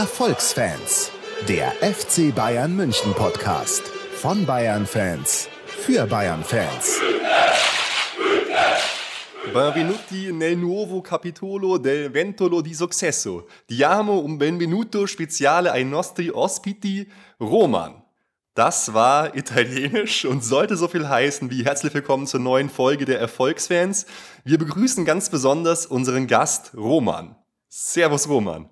Erfolgsfans, der FC Bayern München Podcast von Bayern Fans für Bayern Fans. Benvenuti nel nuovo capitolo del Ventolo di Successo. Diamo un benvenuto speciale ai nostri ospiti Roman. Das war italienisch und sollte so viel heißen wie herzlich willkommen zur neuen Folge der Erfolgsfans. Wir begrüßen ganz besonders unseren Gast Roman. Servus Roman.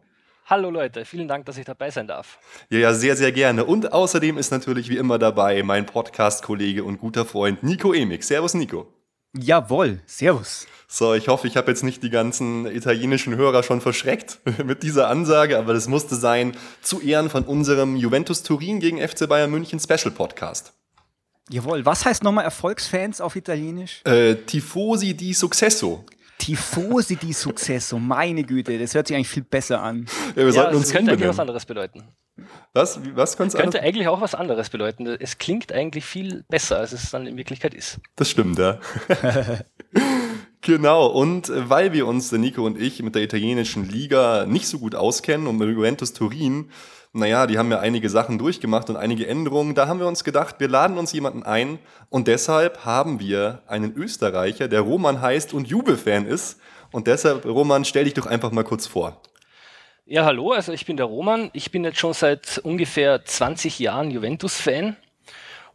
Hallo Leute, vielen Dank, dass ich dabei sein darf. Ja, ja, sehr, sehr gerne. Und außerdem ist natürlich wie immer dabei mein Podcast-Kollege und guter Freund Nico Emig. Servus Nico. Jawohl, servus. So, ich hoffe, ich habe jetzt nicht die ganzen italienischen Hörer schon verschreckt mit dieser Ansage, aber das musste sein zu Ehren von unserem Juventus Turin gegen FC Bayern München Special Podcast. Jawohl, was heißt nochmal Erfolgsfans auf Italienisch? Äh, Tifosi di Successo. Tifosi di Successo, meine Güte, das hört sich eigentlich viel besser an. Ja, wir ja, sollten uns könnte eigentlich was anderes bedeuten. Was? Was könnte anders? eigentlich auch was anderes bedeuten. Es klingt eigentlich viel besser, als es dann in Wirklichkeit ist. Das stimmt, ja. Genau, und weil wir uns, der Nico und ich, mit der italienischen Liga nicht so gut auskennen und mit Juventus Turin, naja, die haben ja einige Sachen durchgemacht und einige Änderungen, da haben wir uns gedacht, wir laden uns jemanden ein und deshalb haben wir einen Österreicher, der Roman heißt und Jubelfan ist. Und deshalb, Roman, stell dich doch einfach mal kurz vor. Ja, hallo, also ich bin der Roman. Ich bin jetzt schon seit ungefähr 20 Jahren Juventus-Fan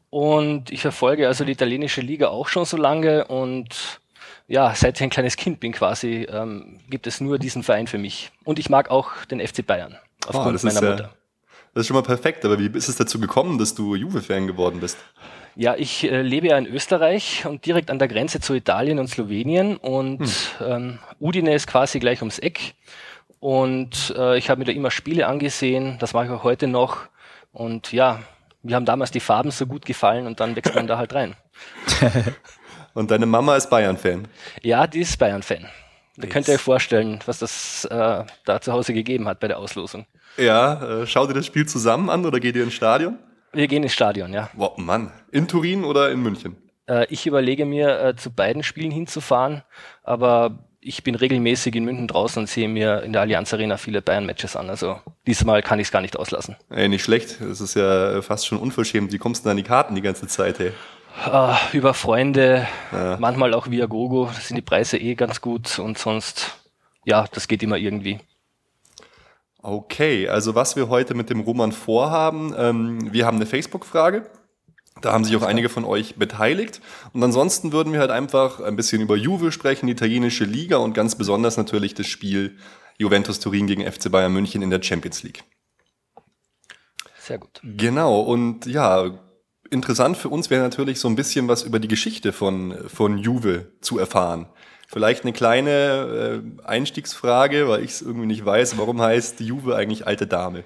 und ich verfolge also die italienische Liga auch schon so lange und ja, seit ich ein kleines Kind bin quasi, ähm, gibt es nur diesen Verein für mich. Und ich mag auch den FC Bayern aufgrund oh, meiner ist, Mutter. Das ist schon mal perfekt, aber wie ist es dazu gekommen, dass du Juve-Fan geworden bist? Ja, ich äh, lebe ja in Österreich und direkt an der Grenze zu Italien und Slowenien und hm. ähm, Udine ist quasi gleich ums Eck. Und äh, ich habe mir da immer Spiele angesehen, das mache ich auch heute noch. Und ja, mir haben damals die Farben so gut gefallen und dann wächst man da halt rein. Und deine Mama ist Bayern-Fan? Ja, die ist Bayern-Fan. Da könnt ihr euch vorstellen, was das äh, da zu Hause gegeben hat bei der Auslosung. Ja, äh, schaut ihr das Spiel zusammen an oder geht ihr ins Stadion? Wir gehen ins Stadion, ja. Wow, Mann. In Turin oder in München? Äh, ich überlege mir, äh, zu beiden Spielen hinzufahren, aber ich bin regelmäßig in München draußen und sehe mir in der Allianz Arena viele Bayern-Matches an. Also diesmal kann ich es gar nicht auslassen. Ey, nicht schlecht. Das ist ja fast schon unverschämt. Wie kommst du denn an die Karten die ganze Zeit, hey? Uh, über Freunde, ja. manchmal auch via Gogo, da sind die Preise eh ganz gut und sonst, ja, das geht immer irgendwie. Okay, also was wir heute mit dem Roman vorhaben, ähm, wir haben eine Facebook-Frage. Da haben sich auch einige von euch beteiligt. Und ansonsten würden wir halt einfach ein bisschen über Juve sprechen, die italienische Liga und ganz besonders natürlich das Spiel Juventus Turin gegen FC Bayern München in der Champions League. Sehr gut. Genau, und ja, interessant für uns wäre natürlich so ein bisschen was über die Geschichte von, von Juve zu erfahren. Vielleicht eine kleine äh, Einstiegsfrage, weil ich es irgendwie nicht weiß. Warum heißt Juve eigentlich alte Dame?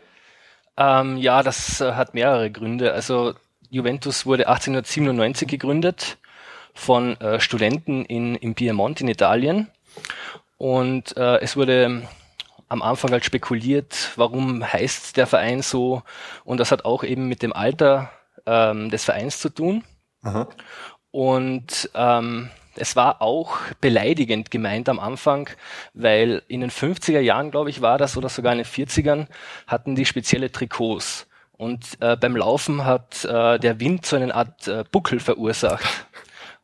Ähm, ja, das äh, hat mehrere Gründe. Also Juventus wurde 1897 gegründet von äh, Studenten in, in Piemont in Italien. Und äh, es wurde am Anfang halt spekuliert, warum heißt der Verein so. Und das hat auch eben mit dem Alter ähm, des Vereins zu tun. Aha. Und ähm, es war auch beleidigend gemeint am Anfang, weil in den 50er Jahren, glaube ich, war das oder sogar in den 40ern, hatten die spezielle Trikots. Und äh, beim Laufen hat äh, der Wind so eine Art äh, Buckel verursacht.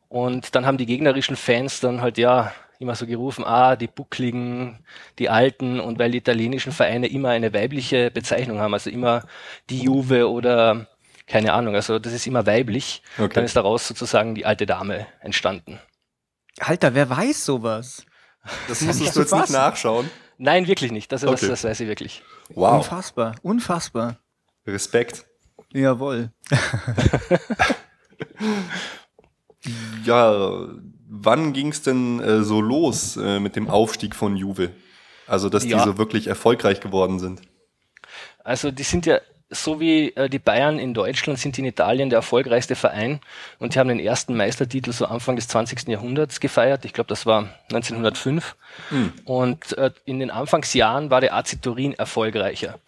Und dann haben die gegnerischen Fans dann halt ja immer so gerufen, ah, die Buckligen, die Alten und weil die italienischen Vereine immer eine weibliche Bezeichnung haben, also immer die Juve oder keine Ahnung, also das ist immer weiblich. Okay. Dann ist daraus sozusagen die alte Dame entstanden. Alter, wer weiß sowas? Das musstest du jetzt nicht nachschauen. Nein, wirklich nicht. Das, okay. das, das weiß ich wirklich. Wow. Unfassbar, unfassbar. Respekt. Jawohl. ja, wann ging es denn äh, so los äh, mit dem Aufstieg von Juve? Also, dass ja. die so wirklich erfolgreich geworden sind. Also, die sind ja so wie äh, die Bayern in Deutschland sind die in Italien der erfolgreichste Verein und die haben den ersten Meistertitel so Anfang des 20. Jahrhunderts gefeiert. Ich glaube, das war 1905. Mhm. Und äh, in den Anfangsjahren war der AC Turin erfolgreicher.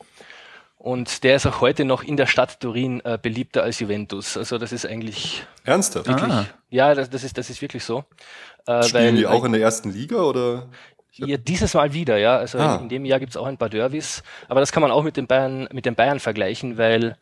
Und der ist auch heute noch in der Stadt Turin äh, beliebter als Juventus. Also das ist eigentlich ernsthaft. Wirklich, ah. Ja, das, das, ist das ist wirklich so. Äh, Spielen weil, die auch in der ersten Liga oder? Ja, dieses Mal wieder, ja. Also Ah. in, in dem Jahr gibt's auch ein paar Derbys. Aber das kann man auch mit den Bayern, mit den Bayern vergleichen, weil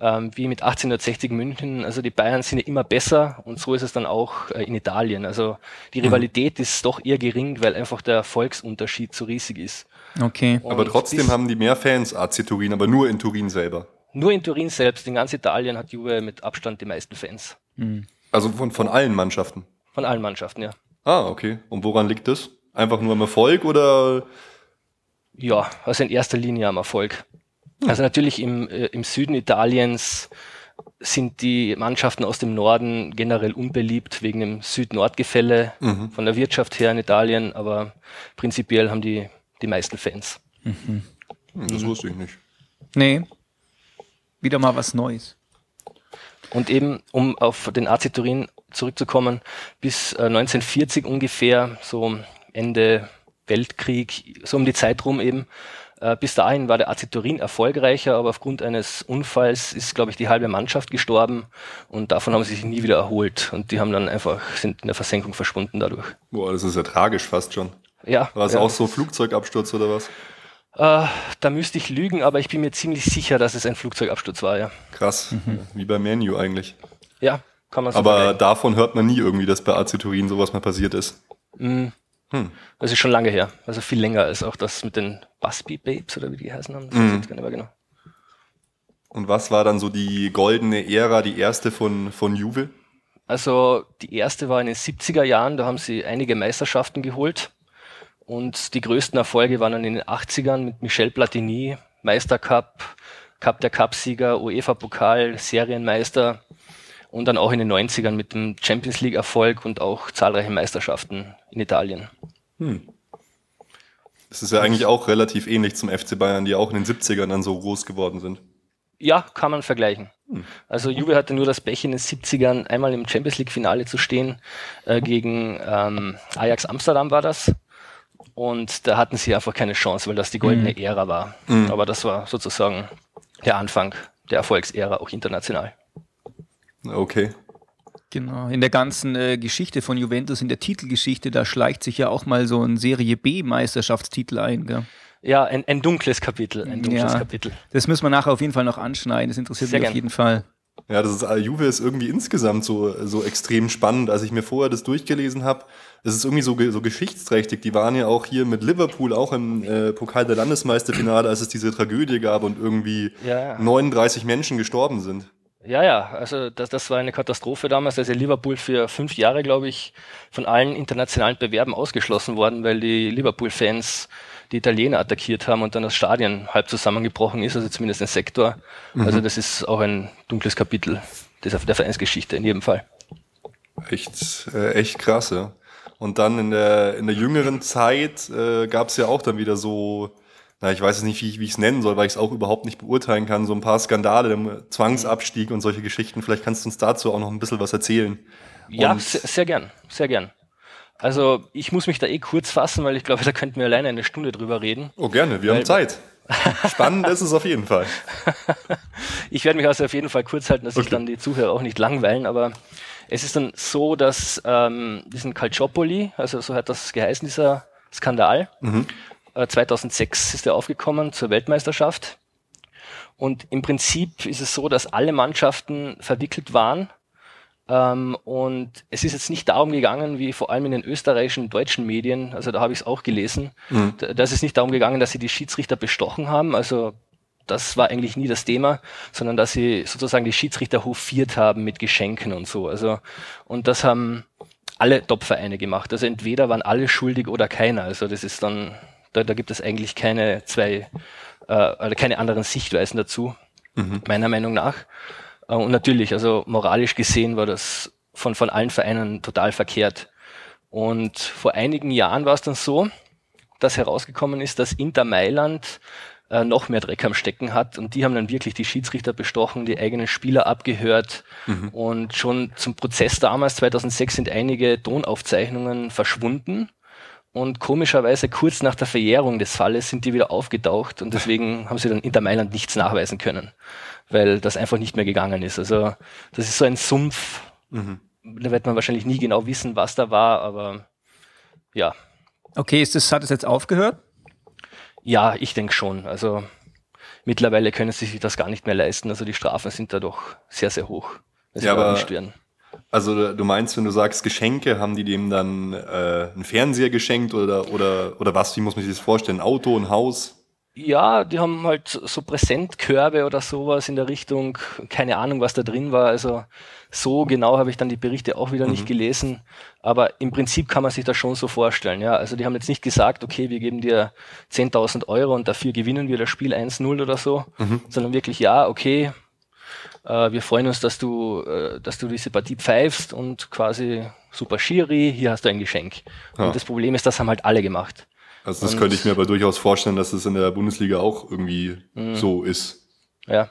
ähm, wie mit 1860 München, also die Bayern sind ja immer besser und so ist es dann auch äh, in Italien. Also die Rivalität ist doch eher gering, weil einfach der Volksunterschied so riesig ist. Okay. Aber Und trotzdem bis- haben die mehr Fans AC Turin, aber nur in Turin selber. Nur in Turin selbst, in ganz Italien hat Juve mit Abstand die meisten Fans. Also von, von allen Mannschaften. Von allen Mannschaften, ja. Ah, okay. Und woran liegt das? Einfach nur am Erfolg oder? Ja, also in erster Linie am Erfolg. Also natürlich im, äh, im Süden Italiens sind die Mannschaften aus dem Norden generell unbeliebt wegen dem Süd-Nord-Gefälle von der Wirtschaft her in Italien, aber prinzipiell haben die die meisten Fans. Hm, das wusste ich nicht. Nee. Wieder mal was Neues. Und eben, um auf den AC Turin zurückzukommen, bis äh, 1940 ungefähr, so Ende Weltkrieg, so um die Zeit rum eben, äh, bis dahin war der AC Turin erfolgreicher, aber aufgrund eines Unfalls ist, glaube ich, die halbe Mannschaft gestorben und davon haben sie sich nie wieder erholt und die haben dann einfach, sind in der Versenkung verschwunden dadurch. Boah, das ist ja tragisch fast schon. Ja, War es ja. auch so Flugzeugabsturz oder was? Äh, da müsste ich lügen, aber ich bin mir ziemlich sicher, dass es ein Flugzeugabsturz war, ja. Krass. Wie bei Manu eigentlich. Ja, kann man so Aber vergleichen. davon hört man nie irgendwie, dass bei AC Turin sowas mal passiert ist. Das ist schon lange her. Also viel länger als auch das mit den Busby Babes oder wie die heißen haben. Das weiß ich jetzt gar nicht mehr genau. Und was war dann so die goldene Ära, die erste von, von Juve? Also die erste war in den 70er Jahren, da haben sie einige Meisterschaften geholt. Und die größten Erfolge waren dann in den 80ern mit Michel Platini, Meistercup, Cup der Cupsieger, UEFA-Pokal, Serienmeister und dann auch in den 90ern mit dem Champions League-Erfolg und auch zahlreiche Meisterschaften in Italien. Das ist ja eigentlich auch relativ ähnlich zum FC Bayern, die auch in den 70ern dann so groß geworden sind. Ja, kann man vergleichen. Also Juve hatte nur das Pech in den 70ern einmal im Champions League Finale zu stehen äh, gegen ähm, Ajax Amsterdam war das. Und da hatten sie einfach keine Chance, weil das die goldene Ära war. Aber das war sozusagen der Anfang der Erfolgsära auch international. Okay. Genau. In der ganzen äh, Geschichte von Juventus, in der Titelgeschichte, da schleicht sich ja auch mal so ein Serie B-Meisterschaftstitel ein. Gell? Ja, ein, ein dunkles Kapitel, ein dunkles Ja. Kapitel. Das müssen wir nachher auf jeden Fall noch anschneiden. Das interessiert Sehr mich auf gern. jeden Fall. Ja, das ist, äh, Juve ist irgendwie insgesamt so, so extrem spannend. Als ich mir vorher das durchgelesen habe, es ist irgendwie so, so geschichtsträchtig. Die waren ja auch hier mit Liverpool auch im äh, Pokal der Landesmeisterfinale, als es diese Tragödie gab und irgendwie Ja, ja. 39 Menschen gestorben sind. Ja, ja, also das, das war eine Katastrophe damals. Also Liverpool für fünf Jahre, glaube ich, von allen internationalen Bewerben ausgeschlossen worden, weil die Liverpool-Fans die Italiener attackiert haben und dann das Stadion halb zusammengebrochen ist, also zumindest ein Sektor. Also das ist auch ein dunkles Kapitel dieser, der Vereinsgeschichte in jedem Fall. Echt, äh, echt krass, ja. Und dann in der, in der jüngeren Zeit äh, gab es ja auch dann wieder so, na, ich weiß jetzt nicht, wie ich ich es nennen soll, weil ich es auch überhaupt nicht beurteilen kann, so ein paar Skandale, Zwangsabstieg und solche Geschichten. Vielleicht kannst du uns dazu auch noch ein bisschen was erzählen. Ja, Und- sehr, sehr gern, sehr gern. Also ich muss mich da eh kurz fassen, weil ich glaube, da könnten wir alleine eine Stunde drüber reden. Oh, gerne, wir haben Zeit. Spannend ist es auf jeden Fall. Ich werde mich also auf jeden Fall kurz halten, dass sich Okay. dann die Zuhörer auch nicht langweilen, aber es ist dann so, dass ähm, diesen Calciopoli, also so hat das geheißen, dieser Skandal, äh, 2006 ist er aufgekommen zur Weltmeisterschaft. Und im Prinzip ist es so, dass alle Mannschaften verwickelt waren. Ähm, und es ist jetzt nicht darum gegangen, wie vor allem in den österreichischen deutschen Medien, also da habe ich es auch gelesen, da, da ist es nicht darum gegangen, dass sie die Schiedsrichter bestochen haben. Also das war eigentlich nie das Thema, sondern dass sie sozusagen die Schiedsrichter hofiert haben mit Geschenken und so. Also, und das haben alle Top-Vereine gemacht. Also entweder waren alle schuldig oder keiner. Also das ist dann, da, da gibt es eigentlich keine zwei, äh, oder keine anderen Sichtweisen dazu, meiner Meinung nach. Äh, Und natürlich, also moralisch gesehen war das von, von allen Vereinen total verkehrt. Und vor einigen Jahren war es dann so, dass herausgekommen ist, dass Inter Mailand äh, noch mehr Dreck am Stecken hat und die haben dann wirklich die Schiedsrichter bestochen, die eigenen Spieler abgehört und schon zum Prozess damals 2006 sind einige Tonaufzeichnungen verschwunden und komischerweise kurz nach der Verjährung des Falles sind die wieder aufgetaucht und deswegen haben sie dann Inter Mailand nichts nachweisen können, weil das einfach nicht mehr gegangen ist. Also das ist so ein Sumpf, da wird man wahrscheinlich nie genau wissen, was da war, aber ja, Okay, ist das, hat es jetzt aufgehört? Ja, ich denke schon. Also mittlerweile können sie sich das gar nicht mehr leisten. Also die Strafen sind da doch sehr, sehr hoch. Ja, aber, also du meinst, wenn du sagst Geschenke, haben die dem dann äh, einen Fernseher geschenkt oder, oder, oder was? Wie muss man sich das vorstellen? Ein Auto, ein Haus? Ja, die haben halt so Präsentkörbe oder sowas in der Richtung. Keine Ahnung, was da drin war. Also so genau habe ich dann die Berichte auch wieder mhm. nicht gelesen. Aber im Prinzip kann man sich das schon so vorstellen. Ja, also die haben jetzt nicht gesagt, okay, wir geben dir 10.000 Euro und dafür gewinnen wir das Spiel 1-0 oder so, mhm. sondern wirklich, ja, okay, äh, wir freuen uns, dass du, äh, dass du diese Partie pfeifst und quasi super Schiri, hier hast du ein Geschenk. Ja. Und das Problem ist, das haben halt alle gemacht. Also das und, könnte ich mir aber durchaus vorstellen, dass es in der Bundesliga auch irgendwie mh. so ist. Ja.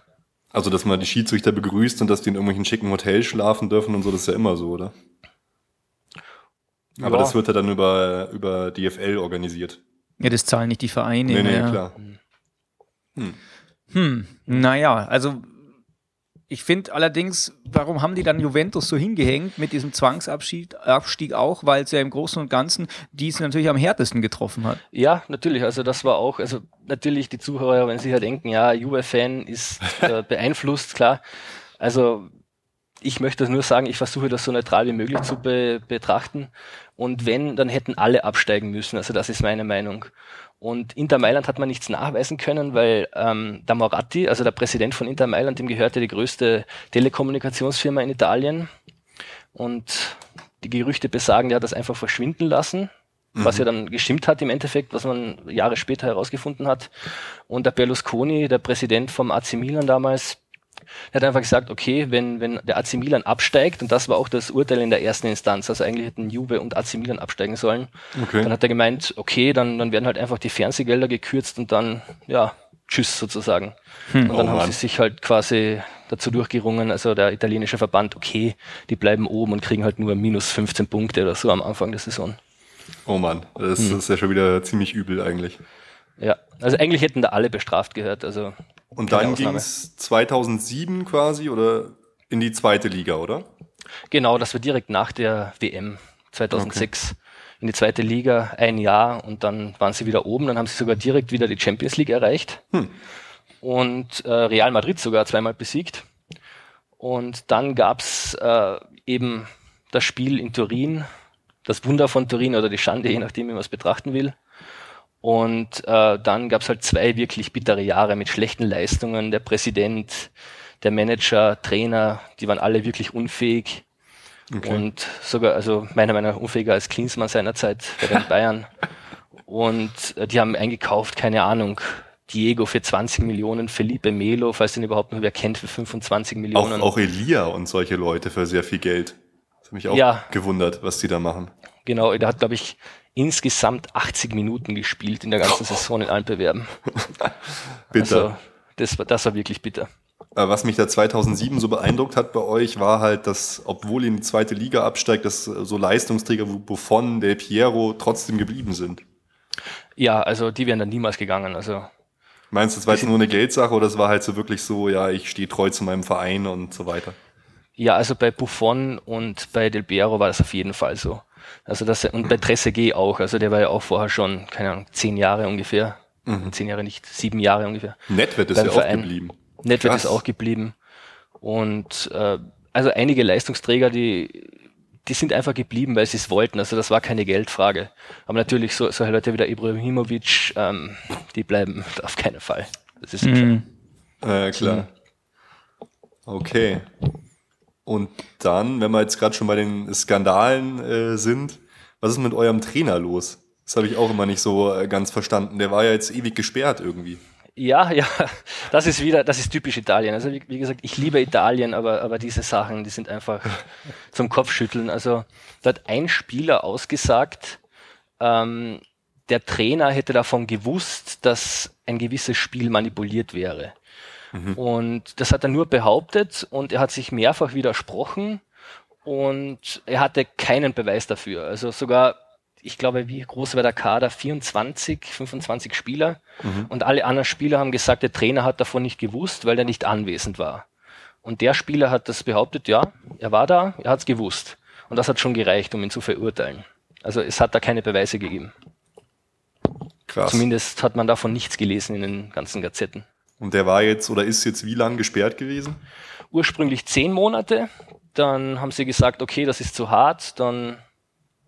Also, dass man die Schiedsrichter begrüßt und dass die in irgendwelchen schicken Hotels schlafen dürfen und so, das ist ja immer so, oder? Aber ja. das wird ja dann über, über DFL organisiert. Ja, das zahlen nicht die Vereine. Nee, nee, ja. klar. Hm. Hm, naja, also ich finde allerdings, warum haben die dann Juventus so hingehängt mit diesem Zwangsabstieg Abstieg auch, weil es ja im Großen und Ganzen dies natürlich am härtesten getroffen hat. Ja, natürlich. Also das war auch, also natürlich die Zuhörer, wenn sie ja denken, ja, Juve-Fan ist äh, beeinflusst, klar. Also ich möchte nur sagen, ich versuche das so neutral wie möglich zu be betrachten. Und wenn, dann hätten alle absteigen müssen. Also das ist meine Meinung. Und Inter Mailand hat man nichts nachweisen können, weil ähm, der Moratti, also der Präsident von Inter Mailand, dem gehörte die größte Telekommunikationsfirma in Italien. Und die Gerüchte besagen, der hat das einfach verschwinden lassen, mhm. was ja dann gestimmt hat im Endeffekt, was man Jahre später herausgefunden hat. Und der Berlusconi, der Präsident vom AC Milan damals, er hat einfach gesagt, okay, wenn, wenn der AC Milan absteigt, und das war auch das Urteil in der ersten Instanz, also eigentlich hätten Juve und AC Milan absteigen sollen, okay. dann hat er gemeint, okay, dann, dann werden halt einfach die Fernsehgelder gekürzt und dann, ja, tschüss sozusagen. Hm. Und dann oh, haben Mann. sie sich halt quasi dazu durchgerungen, also der italienische Verband, okay, die bleiben oben und kriegen halt nur minus 15 Punkte oder so am Anfang der Saison. Oh Mann, das hm. ist ja schon wieder ziemlich übel eigentlich. Ja, also eigentlich hätten da alle bestraft gehört, also und dann ging es 2007 quasi oder in die zweite Liga, oder? Genau, das war direkt nach der WM 2006 okay. in die zweite Liga, ein Jahr und dann waren sie wieder oben. Dann haben sie sogar direkt wieder die Champions League erreicht hm. und äh, Real Madrid sogar zweimal besiegt. Und dann gab's äh, eben das Spiel in Turin, das Wunder von Turin oder die Schande, je nachdem, wie man es betrachten will. Und äh, dann gab es halt zwei wirklich bittere Jahre mit schlechten Leistungen. Der Präsident, der Manager, Trainer, die waren alle wirklich unfähig. Okay. Und sogar, also meiner Meinung nach unfähiger als Klinsmann seinerzeit bei den Bayern. Und äh, die haben eingekauft, keine Ahnung, Diego für 20 Millionen, Felipe Melo, falls den überhaupt noch wer kennt, für 25 Millionen. Auch, auch Elia und solche Leute für sehr viel Geld. Das hat mich auch ja. gewundert, was die da machen. Genau, der hat, glaube ich, insgesamt 80 Minuten gespielt in der ganzen Saison in allen Bewerben. bitter. Also, das, war, das war wirklich bitter. Äh, was mich da 2007 so beeindruckt hat bei euch, war halt, dass, obwohl ihr in die zweite Liga absteigt, dass so Leistungsträger wie Buffon, Del Piero trotzdem geblieben sind. Ja, also die wären dann niemals gegangen. Also Meinst du, das war jetzt nur eine Geldsache oder es war halt so wirklich so, ja, ich stehe treu zu meinem Verein und so weiter? Ja, also bei Buffon und bei Del Piero war das auf jeden Fall so. Also das, und bei Trezeguet auch, also der war ja auch vorher schon, keine Ahnung, zehn Jahre ungefähr. Mhm. Zehn Jahre nicht, sieben Jahre ungefähr. Netwert ist ja Verein. auch geblieben. Netwert ist auch geblieben. Und äh, also einige Leistungsträger, die, die sind einfach geblieben, weil sie es wollten. Also das war keine Geldfrage. Aber natürlich so, so Leute wie der Ibrahimovic, ähm, die bleiben auf keinen Fall. Das ist mhm. klar. Äh, klar. Okay. Und dann, wenn wir jetzt gerade schon bei den Skandalen äh, sind, was ist mit eurem Trainer los? Das habe ich auch immer nicht so äh, ganz verstanden. Der war ja jetzt ewig gesperrt irgendwie. Ja, ja, das ist wieder, das ist typisch Italien. Also wie, wie, gesagt, ich liebe Italien, aber, aber diese Sachen, die sind einfach zum Kopfschütteln. Also da hat ein Spieler ausgesagt, ähm, der Trainer hätte davon gewusst, dass ein gewisses Spiel manipuliert wäre. Mhm. Und das hat er nur behauptet und er hat sich mehrfach widersprochen und er hatte keinen Beweis dafür. Also sogar, ich glaube, wie groß war der Kader? 24, 25 Spieler. Mhm. Und alle anderen Spieler haben gesagt, der Trainer hat davon nicht gewusst, weil er nicht anwesend war. Und der Spieler hat das behauptet, ja, er war da, er hat es gewusst. Und das hat schon gereicht, um ihn zu verurteilen. Also es hat da keine Beweise gegeben. Krass. Zumindest hat man davon nichts gelesen in den ganzen Gazetten. Und der war jetzt oder ist jetzt wie lang gesperrt gewesen? Ursprünglich zehn Monate. Dann haben sie gesagt, okay, das ist zu hart. Dann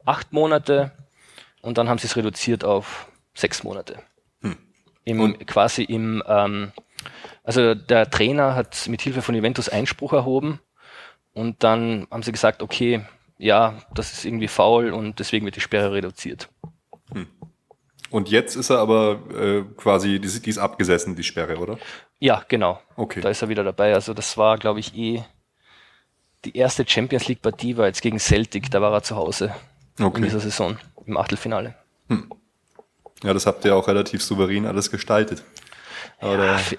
acht Monate. Und dann haben sie es reduziert auf sechs Monate. Hm. Im, quasi im, ähm, also der Trainer hat mit Hilfe von Juventus Einspruch erhoben. Und dann haben sie gesagt, okay, ja, das ist irgendwie faul und deswegen wird die Sperre reduziert. Hm. Und jetzt ist er aber äh, quasi, die, die ist abgesessen, die Sperre, oder? Ja, genau. Okay. Da ist er wieder dabei. Also das war, glaube ich, eh die erste Champions League Partie war jetzt gegen Celtic, da war er zu Hause okay. in dieser Saison im Achtelfinale. Hm. Ja, das habt ihr auch relativ souverän alles gestaltet. Aber ja, da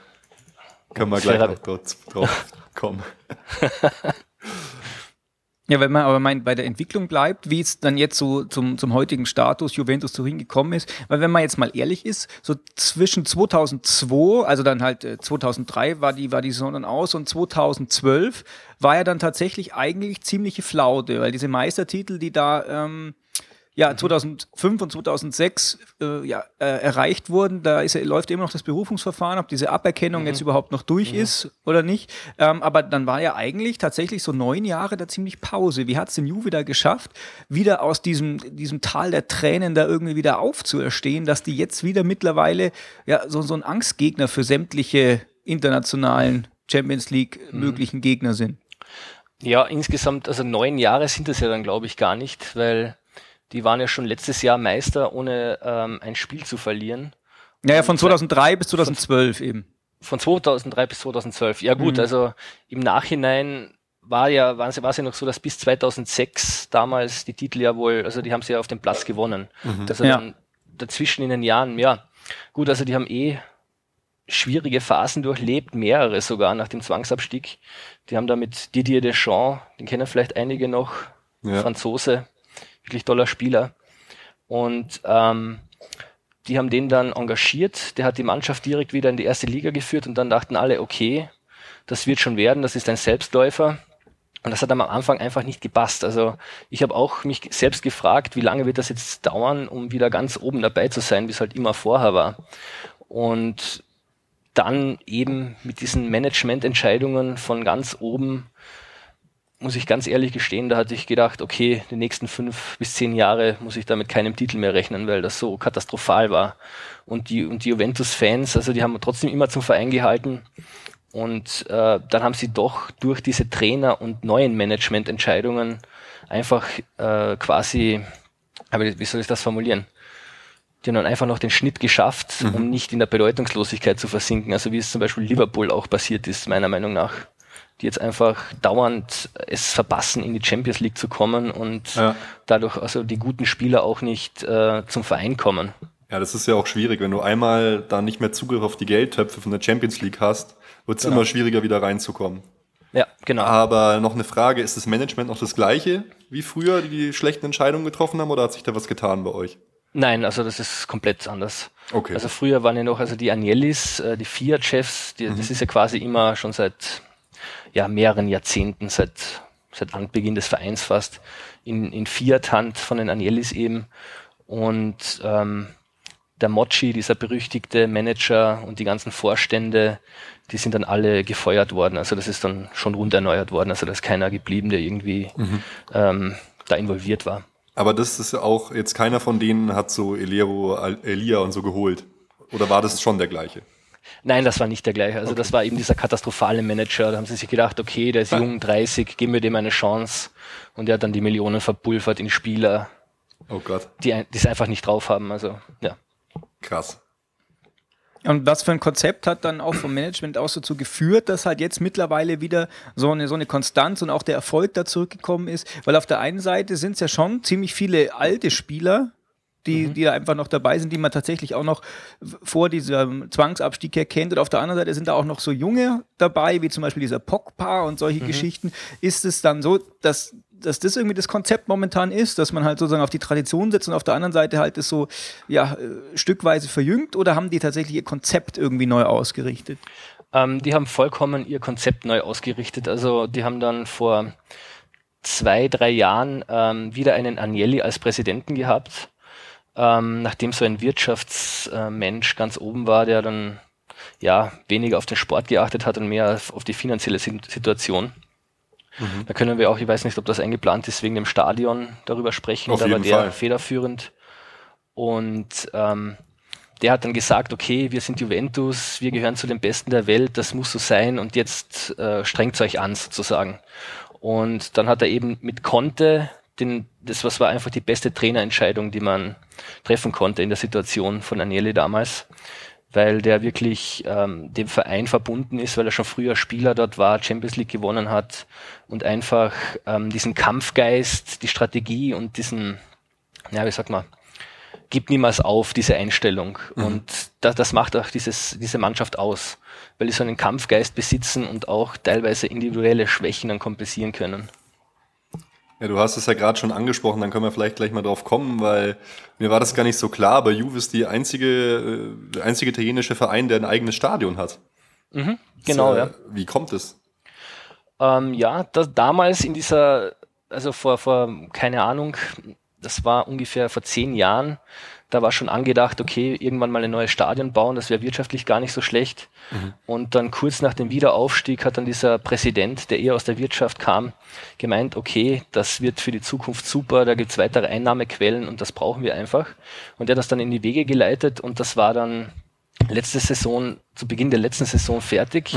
können wir gleich noch drauf kommen. Ja, wenn man aber meint, bei der Entwicklung bleibt, wie es dann jetzt so zum, zum heutigen Status Juventus Turin gekommen ist, weil wenn man jetzt mal ehrlich ist, so zwischen 2002, also dann halt 2003 äh, war die, war die Saison dann aus und 2012 war ja dann tatsächlich eigentlich ziemliche Flaute, weil diese Meistertitel, die da ähm, ja, 2005 und 2006 äh, ja, äh, erreicht wurden. Da ist, läuft immer noch das Berufungsverfahren, ob diese Aberkennung mhm. jetzt überhaupt noch durch mhm. ist oder nicht. Ähm, aber dann war ja eigentlich tatsächlich so neun Jahre da ziemlich Pause. Wie hat es denn Juve da geschafft, wieder aus diesem, diesem Tal der Tränen da irgendwie wieder aufzuerstehen, dass die jetzt wieder mittlerweile ja so, so ein Angstgegner für sämtliche internationalen Champions League mhm. möglichen Gegner sind? Ja, insgesamt, also neun Jahre sind das ja dann, glaube ich, gar nicht, weil die waren ja schon letztes Jahr Meister, ohne ähm, ein Spiel zu verlieren. Naja, von 2003 bis 2012 von, eben. Von 2003 bis 2012. Ja gut, mhm. also im Nachhinein war ja, war es ja noch so, dass bis 2006 damals die Titel ja wohl, also die haben sie ja auf dem Platz gewonnen. Mhm. Also ja. dazwischen in den Jahren, ja. Gut, also die haben eh schwierige Phasen durchlebt, mehrere sogar nach dem Zwangsabstieg. Die haben da mit Didier Deschamps, den kennen vielleicht einige noch, ja. Franzose, wirklich toller Spieler. Und ähm, die haben den dann engagiert, der hat die Mannschaft direkt wieder in die erste Liga geführt und dann dachten alle, okay, das wird schon werden, das ist ein Selbstläufer. Und das hat am Anfang einfach nicht gepasst. Also ich habe auch mich selbst gefragt, wie lange wird das jetzt dauern, um wieder ganz oben dabei zu sein, wie es halt immer vorher war. Und dann eben mit diesen Managemententscheidungen von ganz oben muss ich ganz ehrlich gestehen, da hatte ich gedacht, okay, die nächsten fünf bis zehn Jahre muss ich da mit keinem Titel mehr rechnen, weil das so katastrophal war. Und die, und die Juventus-Fans, also die haben trotzdem immer zum Verein gehalten. Und äh, dann haben sie doch durch diese Trainer- und neuen Managemententscheidungen einfach äh, quasi, aber wie soll ich das formulieren? Die haben dann einfach noch den Schnitt geschafft, mhm. um nicht in der Bedeutungslosigkeit zu versinken, also wie es zum Beispiel Liverpool auch passiert ist, meiner Meinung nach die jetzt einfach dauernd es verpassen, in die Champions League zu kommen und ja. dadurch also die guten Spieler auch nicht äh, zum Verein kommen. Ja, das ist ja auch schwierig. Wenn du einmal da nicht mehr Zugriff auf die Geldtöpfe von der Champions League hast, wird es genau. immer schwieriger, wieder reinzukommen. Ja, genau. Aber noch eine Frage, ist das Management noch das gleiche wie früher, die die schlechten Entscheidungen getroffen haben, oder hat sich da was getan bei euch? Nein, also das ist komplett anders. Okay. Also früher waren ja noch, also die Agnellis, äh, die Fiat-Chefs, mhm. das ist ja quasi immer schon seit ja, mehreren Jahrzehnten, seit, seit Anbeginn des Vereins fast, in, in Fiat-Hand von den Agnellis eben. Und ähm, der Mochi, dieser berüchtigte Manager und die ganzen Vorstände, die sind dann alle gefeuert worden. Also das ist dann schon rund erneuert worden. Also da ist keiner geblieben, der irgendwie mhm. ähm, da involviert war. Aber das ist auch, jetzt keiner von denen hat so Elero, Elia und so geholt. Oder war das schon der gleiche? Nein, das war nicht der gleiche. Also okay. das war eben dieser katastrophale Manager. Da haben sie sich gedacht, okay, der ist jung, 30, geben wir dem eine Chance. Und er hat dann die Millionen verpulvert in Spieler, oh Gott. die es einfach nicht drauf haben. Also, ja. Krass. Und was für ein Konzept hat dann auch vom Management aus dazu geführt, dass halt jetzt mittlerweile wieder so eine, so eine Konstanz und auch der Erfolg da zurückgekommen ist? Weil auf der einen Seite sind es ja schon ziemlich viele alte Spieler, die, mhm. die da einfach noch dabei sind, die man tatsächlich auch noch vor diesem Zwangsabstieg her kennt. Und auf der anderen Seite sind da auch noch so junge dabei, wie zum Beispiel dieser Pogba und solche mhm. Geschichten. Ist es dann so, dass, dass das irgendwie das Konzept momentan ist, dass man halt sozusagen auf die Tradition setzt und auf der anderen Seite halt das so ja, äh, stückweise verjüngt oder haben die tatsächlich ihr Konzept irgendwie neu ausgerichtet? Ähm, die haben vollkommen ihr Konzept neu ausgerichtet. Also die haben dann vor zwei, drei Jahren ähm, wieder einen Agnelli als Präsidenten gehabt ähm, nachdem so ein Wirtschaftsmensch ganz oben war, der dann ja weniger auf den Sport geachtet hat und mehr auf die finanzielle Situation. Mhm. Da können wir auch, ich weiß nicht, ob das eingeplant ist, wegen dem Stadion darüber sprechen. Auf da war der Fall. federführend. Und ähm, der hat dann gesagt, okay, wir sind Juventus, wir gehören zu den Besten der Welt, das muss so sein und jetzt äh, strengt euch an sozusagen. Und dann hat er eben mit Conte, den, das was war einfach die beste Trainerentscheidung, die man treffen konnte in der Situation von Agnelli damals, weil der wirklich ähm, dem Verein verbunden ist, weil er schon früher Spieler dort war, Champions League gewonnen hat und einfach ähm, diesen Kampfgeist, die Strategie und diesen, ja, wie sagt man, gibt niemals auf, diese Einstellung. Und das, das macht auch dieses, diese Mannschaft aus, weil die so einen Kampfgeist besitzen und auch teilweise individuelle Schwächen dann kompensieren können. Ja, du hast es ja gerade schon angesprochen, dann können wir vielleicht gleich mal drauf kommen, weil mir war das gar nicht so klar, aber Juve ist die einzige, äh, der einzige italienische Verein, der ein eigenes Stadion hat. Mhm, genau, Das, ja. Wie kommt es? Ähm, ja, das, damals in dieser, also vor, vor, keine Ahnung, das war ungefähr vor zehn Jahren, da war schon angedacht, okay, irgendwann mal ein neues Stadion bauen, das wäre wirtschaftlich gar nicht so schlecht. Und dann kurz nach dem Wiederaufstieg hat dann dieser Präsident, der eher aus der Wirtschaft kam, gemeint, okay, das wird für die Zukunft super, da gibt's weitere Einnahmequellen und das brauchen wir einfach. Und der hat das dann in die Wege geleitet und das war dann letzte Saison, zu Beginn der letzten Saison fertig.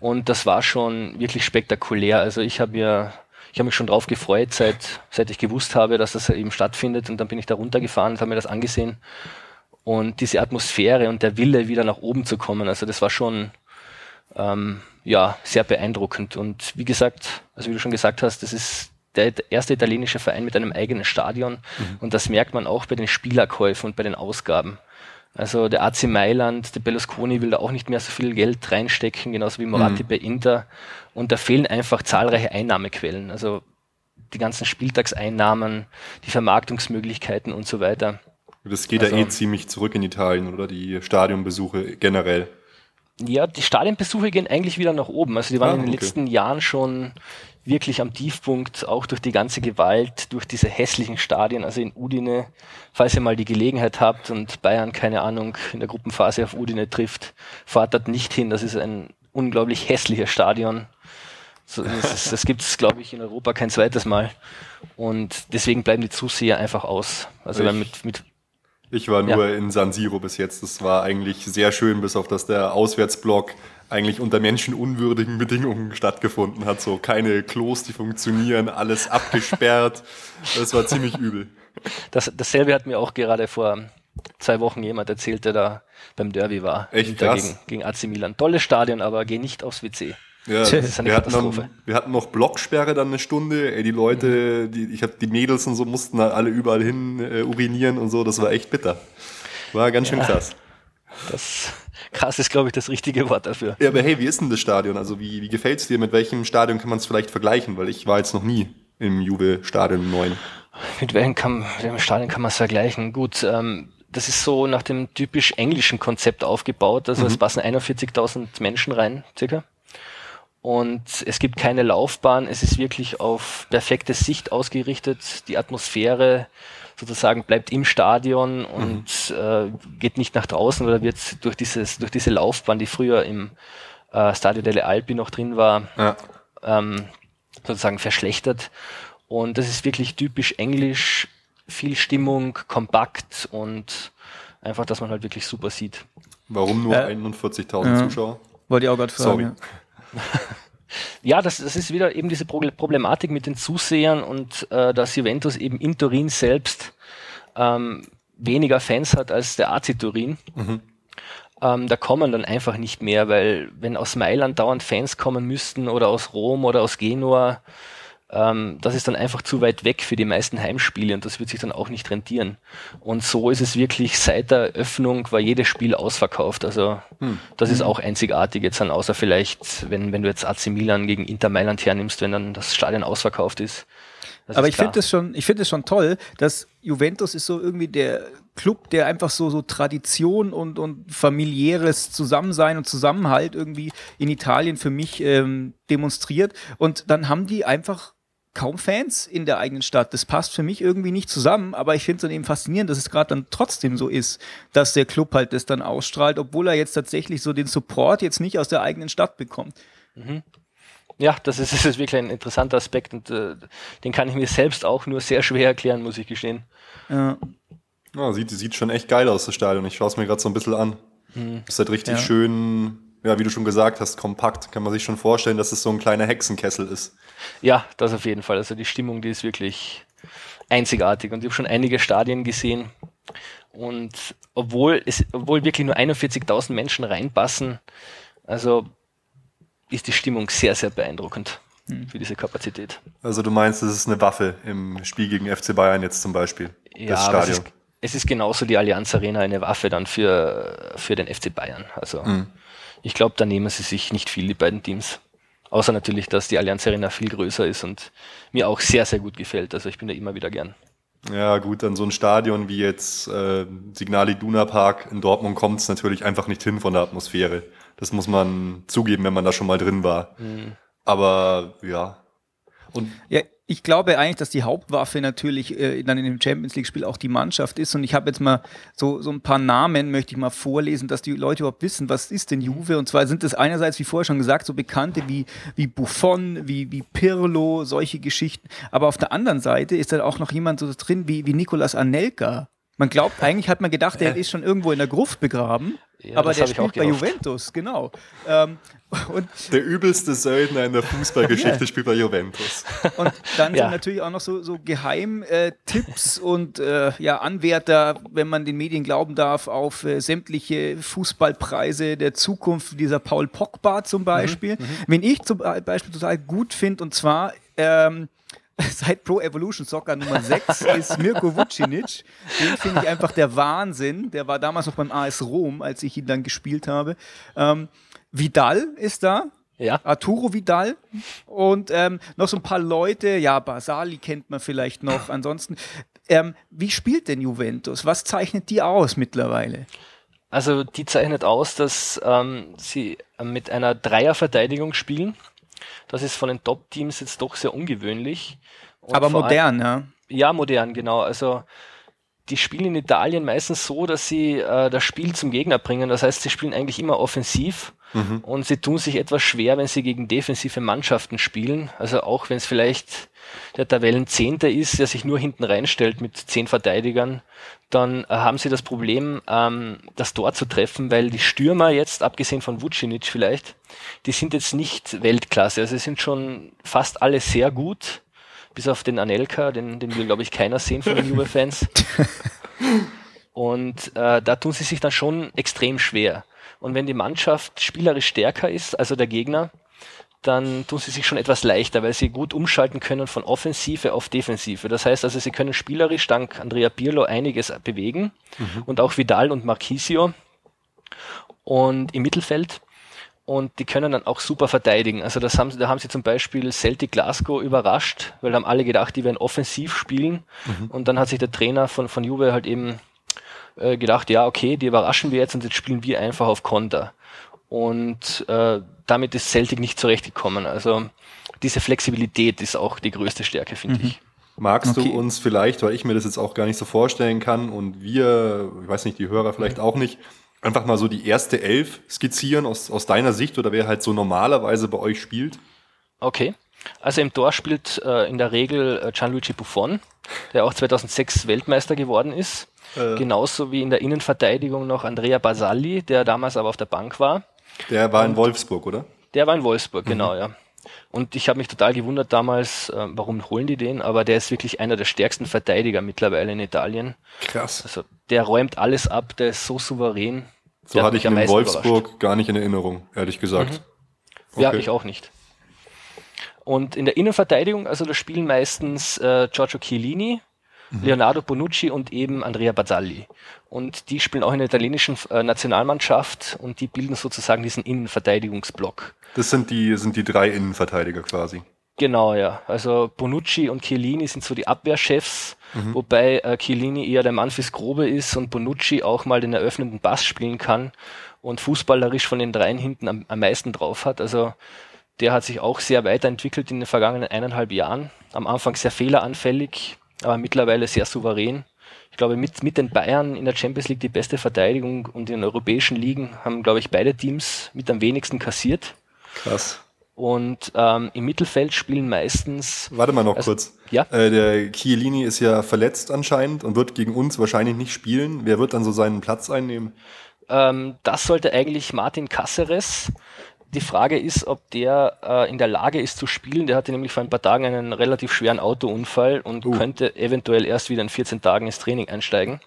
Und das war schon wirklich spektakulär. Also ich habe mir, ich habe mich schon drauf gefreut, seit, seit ich gewusst habe, dass das eben stattfindet. Und dann bin ich da runtergefahren und habe mir das angesehen. Und diese Atmosphäre und der Wille, wieder nach oben zu kommen, also das war schon ähm, ja, sehr beeindruckend. Und wie gesagt, also wie du schon gesagt hast, das ist der erste italienische Verein mit einem eigenen Stadion. Und das merkt man auch bei den Spielerkäufen und bei den Ausgaben. Also der AC Mailand, der Berlusconi will da auch nicht mehr so viel Geld reinstecken, genauso wie Moratti bei Inter. Und da fehlen einfach zahlreiche Einnahmequellen. Also die ganzen Spieltagseinnahmen, die Vermarktungsmöglichkeiten und so weiter. Das geht Also- ja eh ziemlich zurück in Italien, oder? Die Stadionbesuche generell. Ja, die Stadionbesuche gehen eigentlich wieder nach oben. Also die waren Ah, in den okay. letzten Jahren schon wirklich am Tiefpunkt, auch durch die ganze Gewalt, durch diese hässlichen Stadien. Also in Udine, falls ihr mal die Gelegenheit habt und Bayern, keine Ahnung, in der Gruppenphase auf Udine trifft, fahrt dort nicht hin. Das ist ein unglaublich hässliches Stadion. So, das das gibt es, glaube ich, in Europa kein zweites Mal. Und deswegen bleiben die Zuseher einfach aus. Also mit, mit Ich war nur in San Siro bis jetzt. Das war eigentlich sehr schön, bis auf dass der Auswärtsblock eigentlich unter menschenunwürdigen Bedingungen stattgefunden hat. So keine Klos, die funktionieren, alles abgesperrt. Das war ziemlich übel. Das, dasselbe hat mir auch gerade vor zwei Wochen jemand erzählt, der da beim Derby war. Echt krass. Gegen, gegen AC Milan. Tolles Stadion, aber geh nicht aufs WC. Ja, Das ist eine wir, hatten dann, wir hatten noch Blocksperre dann eine Stunde. Ey, die Leute, die, ich habe die Mädels und so mussten halt alle überall hin äh, urinieren und so. Das war echt bitter. War ganz schön krass. Das krass ist, glaube ich, das richtige Wort dafür. Ja, aber hey, wie ist denn das Stadion? Also wie, wie gefällt's dir? Mit welchem Stadion kann man es vielleicht vergleichen? Weil ich war jetzt noch nie im Juve-Stadion im neuen. Mit welchem, kann, mit welchem Stadion kann man es vergleichen? Gut, ähm, das ist so nach dem typisch englischen Konzept aufgebaut. Also es passen 41.000 Menschen rein, circa. Und es gibt keine Laufbahn. Es ist wirklich auf perfekte Sicht ausgerichtet. Die Atmosphäre sozusagen bleibt im Stadion und äh, geht nicht nach draußen oder wird durch dieses durch diese Laufbahn, die früher im äh, Stadio delle Alpi noch drin war, Ja. ähm, sozusagen verschlechtert. Und das ist wirklich typisch englisch, viel Stimmung, kompakt und einfach, dass man halt wirklich super sieht. Warum nur Äh, 41.000 ja. Zuschauer? Wollte ich auch gerade fragen. Sorry. Ja. Ja, das, das ist wieder eben diese Proble- Problematik mit den Zusehern und äh, dass Juventus eben in Turin selbst ähm, weniger Fans hat als der AC Turin. Ähm, da kommen dann einfach nicht mehr, weil wenn aus Mailand dauernd Fans kommen müssten oder aus Rom oder aus Genua, ähm, das ist dann einfach zu weit weg für die meisten Heimspiele und das wird sich dann auch nicht rentieren. Und so ist es wirklich seit der Öffnung war jedes Spiel ausverkauft. Also das ist auch einzigartig jetzt dann, außer vielleicht, wenn, wenn du jetzt AC Milan gegen Inter Mailand hernimmst, wenn dann das Stadion ausverkauft ist. Das Aber ist ich finde es schon, ich finde es schon toll, dass Juventus ist so irgendwie der Club, der einfach so, so Tradition und, und familiäres Zusammensein und Zusammenhalt irgendwie in Italien für mich ähm, demonstriert. Und dann haben die einfach kaum Fans in der eigenen Stadt. Das passt für mich irgendwie nicht zusammen, aber ich finde es dann eben faszinierend, dass es gerade dann trotzdem so ist, dass der Club halt das dann ausstrahlt, obwohl er jetzt tatsächlich so den Support jetzt nicht aus der eigenen Stadt bekommt. Mhm. Ja, das ist, das ist wirklich ein interessanter Aspekt und äh, den kann ich mir selbst auch nur sehr schwer erklären, muss ich gestehen. Ja. Ja, sieht, sieht schon echt geil aus, das Stadion. Ich schaue es mir gerade so ein bisschen an. Mhm. Ist halt richtig Ja. schön, ja, wie du schon gesagt hast, kompakt. Kann man sich schon vorstellen, dass es so ein kleiner Hexenkessel ist. Ja, das auf jeden Fall. Also die Stimmung, die ist wirklich einzigartig und ich habe schon einige Stadien gesehen und obwohl es, obwohl wirklich nur 41.000 Menschen reinpassen, also ist die Stimmung sehr, sehr beeindruckend für diese Kapazität. Also du meinst, das ist eine Waffe im Spiel gegen FC Bayern jetzt zum Beispiel. Ja, das aber es Stadion. ist, es ist genauso die Allianz Arena eine Waffe dann für, für den FC Bayern. Also ich glaube, da nehmen sie sich nicht viel, die beiden Teams. Außer natürlich, dass die Allianz Arena viel größer ist und mir auch sehr, sehr gut gefällt. Also ich bin da immer wieder gern. Ja, gut, an so ein Stadion wie jetzt äh, Signal Iduna Park in Dortmund kommt es natürlich einfach nicht hin von der Atmosphäre. Das muss man zugeben, wenn man da schon mal drin war. Aber ja. Und Ja, ich glaube eigentlich, dass die Hauptwaffe natürlich äh, dann in dem Champions League-Spiel auch die Mannschaft ist. Und ich habe jetzt mal so, so ein paar Namen, möchte ich mal vorlesen, dass die Leute überhaupt wissen, was ist denn Juve? Und zwar sind es einerseits, wie vorher schon gesagt, so Bekannte wie, wie Buffon, wie, wie Pirlo, solche Geschichten. Aber auf der anderen Seite ist dann auch noch jemand so drin wie, wie Nicolas Anelka. Man glaubt, eigentlich hat man gedacht, der ist schon irgendwo in der Gruft begraben. Ja, aber der spielt bei gehofft. Juventus, genau. Ähm, und der übelste Söldner in der Fußballgeschichte spielt bei Juventus. Und dann Ja. sind natürlich auch noch so, so Geheimtipps und äh, ja, Anwärter, wenn man den Medien glauben darf, auf äh, sämtliche Fußballpreise der Zukunft, dieser Paul Pogba zum Beispiel. Wen ich zum Beispiel total gut finde, und zwar ähm, seit Pro Evolution Soccer Nummer 6 ist Mirko Vucinic. Den finde ich einfach der Wahnsinn. Der war damals noch beim AS Rom, als ich ihn dann gespielt habe. Ähm, Vidal ist da, Ja, Arturo Vidal und ähm, noch so ein paar Leute. Ja, Basali kennt man vielleicht noch. Ansonsten, ähm, wie spielt denn Juventus? Was zeichnet die aus mittlerweile? also die zeichnet aus, dass ähm, sie mit einer Dreierverteidigung spielen. Das ist von den Top-Teams jetzt doch sehr ungewöhnlich. Und Aber vor allem- modern, ja. Ja, modern, genau. Also die spielen in Italien meistens so, dass sie äh, das Spiel zum Gegner bringen. Das heißt, sie spielen eigentlich immer offensiv und sie tun sich etwas schwer, wenn sie gegen defensive Mannschaften spielen. Also auch wenn es vielleicht der Tabellenzehnte ist, der sich nur hinten reinstellt mit zehn Verteidigern, dann äh, haben sie das Problem, ähm, das Tor zu treffen, weil die Stürmer jetzt, abgesehen von Vucinic vielleicht, die sind jetzt nicht Weltklasse. Also sie sind schon fast alle sehr gut bis auf den Anelka, den, den will, glaube ich, keiner sehen von den Juve-Fans. Und äh, da tun sie sich dann schon extrem schwer. Und wenn die Mannschaft spielerisch stärker ist, also der Gegner, dann tun sie sich schon etwas leichter, weil sie gut umschalten können von Offensive auf Defensive. Das heißt also, sie können spielerisch dank Andrea Pirlo einiges bewegen und auch Vidal und Marquisio und im Mittelfeld und die können dann auch super verteidigen. Also das haben, sie- da haben sie zum Beispiel Celtic Glasgow überrascht, weil da haben alle gedacht, die werden offensiv spielen. Und dann hat sich der Trainer von, von Juve halt eben äh, gedacht, ja, okay, die überraschen wir jetzt und jetzt spielen wir einfach auf Konter. Und äh, damit ist Celtic nicht zurechtgekommen. Also diese Flexibilität ist auch die größte Stärke, finde ich. Magst Okay. du uns vielleicht, weil ich mir das jetzt auch gar nicht so vorstellen kann und wir, ich weiß nicht, die Hörer vielleicht auch nicht, einfach mal so die erste Elf skizzieren aus, aus deiner Sicht oder wer halt so normalerweise bei euch spielt? Okay. Also im Tor spielt äh, in der Regel äh, Gianluigi Buffon, der auch 2006 Weltmeister geworden ist. Genauso wie in der Innenverteidigung noch Andrea Basalli, der damals aber auf der Bank war. Der war in Wolfsburg, oder? Der war in Wolfsburg, genau, ja. Und ich habe mich total gewundert damals, äh, warum holen die den? Aber der ist wirklich einer der stärksten Verteidiger mittlerweile in Italien. Krass. Also der räumt alles ab, der ist so souverän. So hatte ich ihn in Wolfsburg gar nicht in Erinnerung, ehrlich gesagt. Ja, Okay. ich auch nicht. Und in der Innenverteidigung, also da spielen meistens äh, Giorgio Chiellini, Leonardo Bonucci und eben Andrea Bazzalli. Und die spielen auch in der italienischen äh, Nationalmannschaft und die bilden sozusagen diesen Innenverteidigungsblock. Das sind die, sind die drei Innenverteidiger quasi. Genau, ja. Also Bonucci und Chiellini sind so die Abwehrchefs, wobei äh, Chiellini eher der Mann fürs Grobe ist und Bonucci auch mal den eröffnenden Pass spielen kann und fußballerisch von den dreien hinten am, am meisten drauf hat. Also Der hat sich auch sehr weiterentwickelt in den vergangenen eineinhalb Jahren. Am Anfang sehr fehleranfällig, aber mittlerweile sehr souverän. Ich glaube, mit, mit den Bayern in der Champions League die beste Verteidigung und in den europäischen Ligen haben, glaube ich, beide Teams mit am wenigsten kassiert. Krass. Und ähm, im Mittelfeld spielen meistens. Warte mal noch also, kurz. Ja. Äh, der Chiellini ist ja verletzt anscheinend und wird gegen uns wahrscheinlich nicht spielen. Wer wird dann so seinen Platz einnehmen? Ähm, das sollte eigentlich Martin Caceres. Die Frage ist, ob der äh, in der Lage ist zu spielen. Der hatte nämlich vor ein paar Tagen einen relativ schweren Autounfall und uh. könnte eventuell erst wieder in 14 Tagen ins Training einsteigen.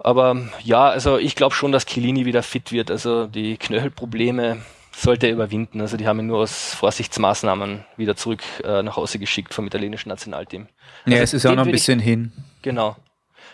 Aber ja, also ich glaube schon, dass Chiellini wieder fit wird. Also die Knöchelprobleme sollte er überwinden. Also die haben ihn nur aus Vorsichtsmaßnahmen wieder zurück äh, nach Hause geschickt vom italienischen Nationalteam. Also ja, es ist ja auch noch ein bisschen ich, hin. Genau.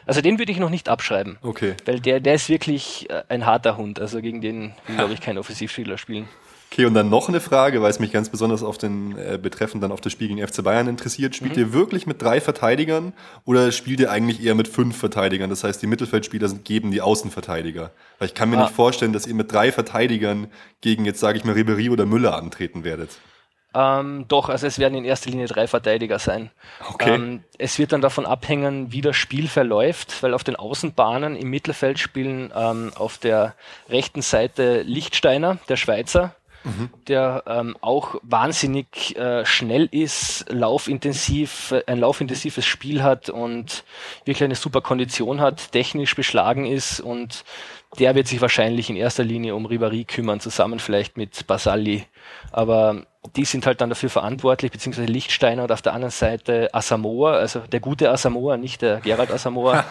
Also den würde ich noch nicht abschreiben. Okay. Weil der, der ist wirklich äh, ein harter Hund. Also gegen den will, glaube ich, kein Offensivspieler spielen. Okay, und dann noch eine Frage, weil es mich ganz besonders auf den äh, betreffend dann auf das Spiel gegen FC Bayern interessiert. Spielt mhm. ihr wirklich mit drei Verteidigern oder spielt ihr eigentlich eher mit fünf Verteidigern? Das heißt, die Mittelfeldspieler sind, geben die Außenverteidiger. Weil ich kann mir ah. nicht vorstellen, dass ihr mit drei Verteidigern gegen jetzt, sage ich mal, Ribery oder Müller antreten werdet. Ähm, doch, also es werden in erster Linie drei Verteidiger sein. Okay. Ähm, es wird dann davon abhängen, wie das Spiel verläuft, weil auf den Außenbahnen im Mittelfeld spielen ähm, auf der rechten Seite Lichtsteiner, der Schweizer, mhm. der ähm, auch wahnsinnig äh, schnell ist, laufintensiv, ein laufintensives Spiel hat und wirklich eine super Kondition hat, technisch beschlagen ist und der wird sich wahrscheinlich in erster Linie um Ribéry kümmern, zusammen vielleicht mit Basalli. Aber die sind halt dann dafür verantwortlich, beziehungsweise Lichtsteiner und auf der anderen Seite Asamoah, also der gute Asamoah, nicht der Gerald Asamoah.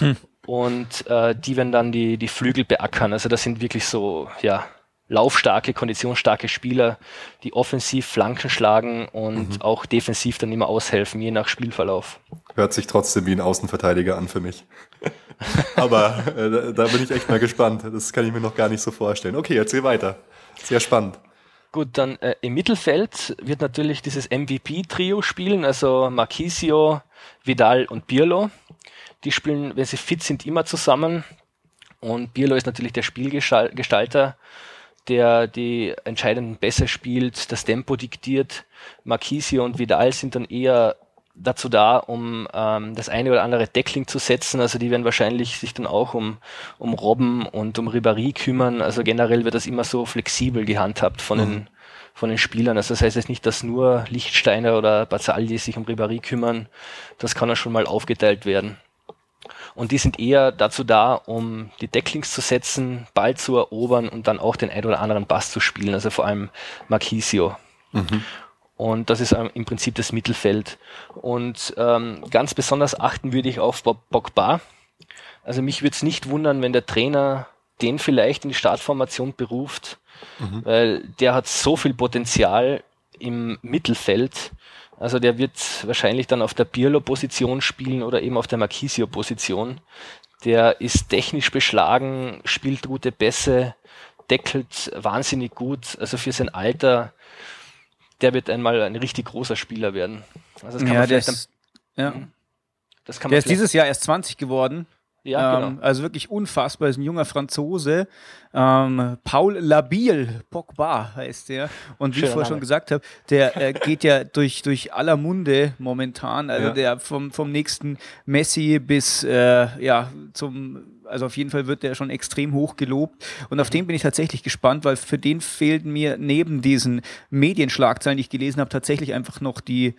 und äh, die werden dann die, die Flügel beackern. Also das sind wirklich so, ja, laufstarke, konditionsstarke Spieler, die offensiv Flanken schlagen und mhm. auch defensiv dann immer aushelfen, je nach Spielverlauf. Hört sich trotzdem wie ein Außenverteidiger an für mich. Aber äh, da, da, bin ich echt mal gespannt. Das kann ich mir noch gar nicht so vorstellen. Okay, erzähl weiter. Sehr spannend. Gut, dann äh, im Mittelfeld wird natürlich dieses MVP-Trio spielen, also Marquisio, Vidal und Birlo. Die spielen, wenn sie fit sind, immer zusammen. Und Birlo ist natürlich der Spielgestalter der die entscheidenden Pässe spielt, das Tempo diktiert. Marquisio und Vidal sind dann eher dazu da, um ähm, das eine oder andere Deckling zu setzen. Also die werden wahrscheinlich sich dann auch um, um Robben und um Ribéry kümmern. Also generell wird das immer so flexibel gehandhabt von mhm. den von den Spielern. Also das heißt jetzt nicht, dass nur Lichtsteiner oder Bazzagli sich um Ribéry kümmern. Das kann ja schon mal aufgeteilt werden. Und die sind eher dazu da, um die Decklings zu setzen, Ball zu erobern und dann auch den ein oder anderen Bass zu spielen, also vor allem Marquisio. Mhm. Und das ist im Prinzip das Mittelfeld. Und ähm, ganz besonders achten würde ich auf Bob Pogba. Also mich würde es nicht wundern, wenn der Trainer den vielleicht in die Startformation beruft, mhm. weil der hat so viel Potenzial im Mittelfeld also der wird wahrscheinlich dann auf der Pirlo-Position spielen oder eben auf der Marquisio-Position. Der ist technisch beschlagen, spielt gute Pässe, deckelt wahnsinnig gut. Also für sein Alter, der wird einmal ein richtig großer Spieler werden. Also das kann ja, man vielleicht ist, ja. Mhm. Das kann man der ist dieses Jahr erst 20 geworden. Ja, ähm, genau. Also wirklich unfassbar. Ist ein junger Franzose. Ähm, Paul Labil Pogba heißt der. Und wie Schöner ich vorher schon gesagt habe, der äh, geht ja durch, durch aller Munde momentan. Also ja. der vom, vom nächsten Messi bis äh, ja zum also auf jeden Fall wird der schon extrem hoch gelobt. Und auf den bin ich tatsächlich gespannt, weil für den fehlen mir neben diesen Medienschlagzeilen, die ich gelesen habe, tatsächlich einfach noch die,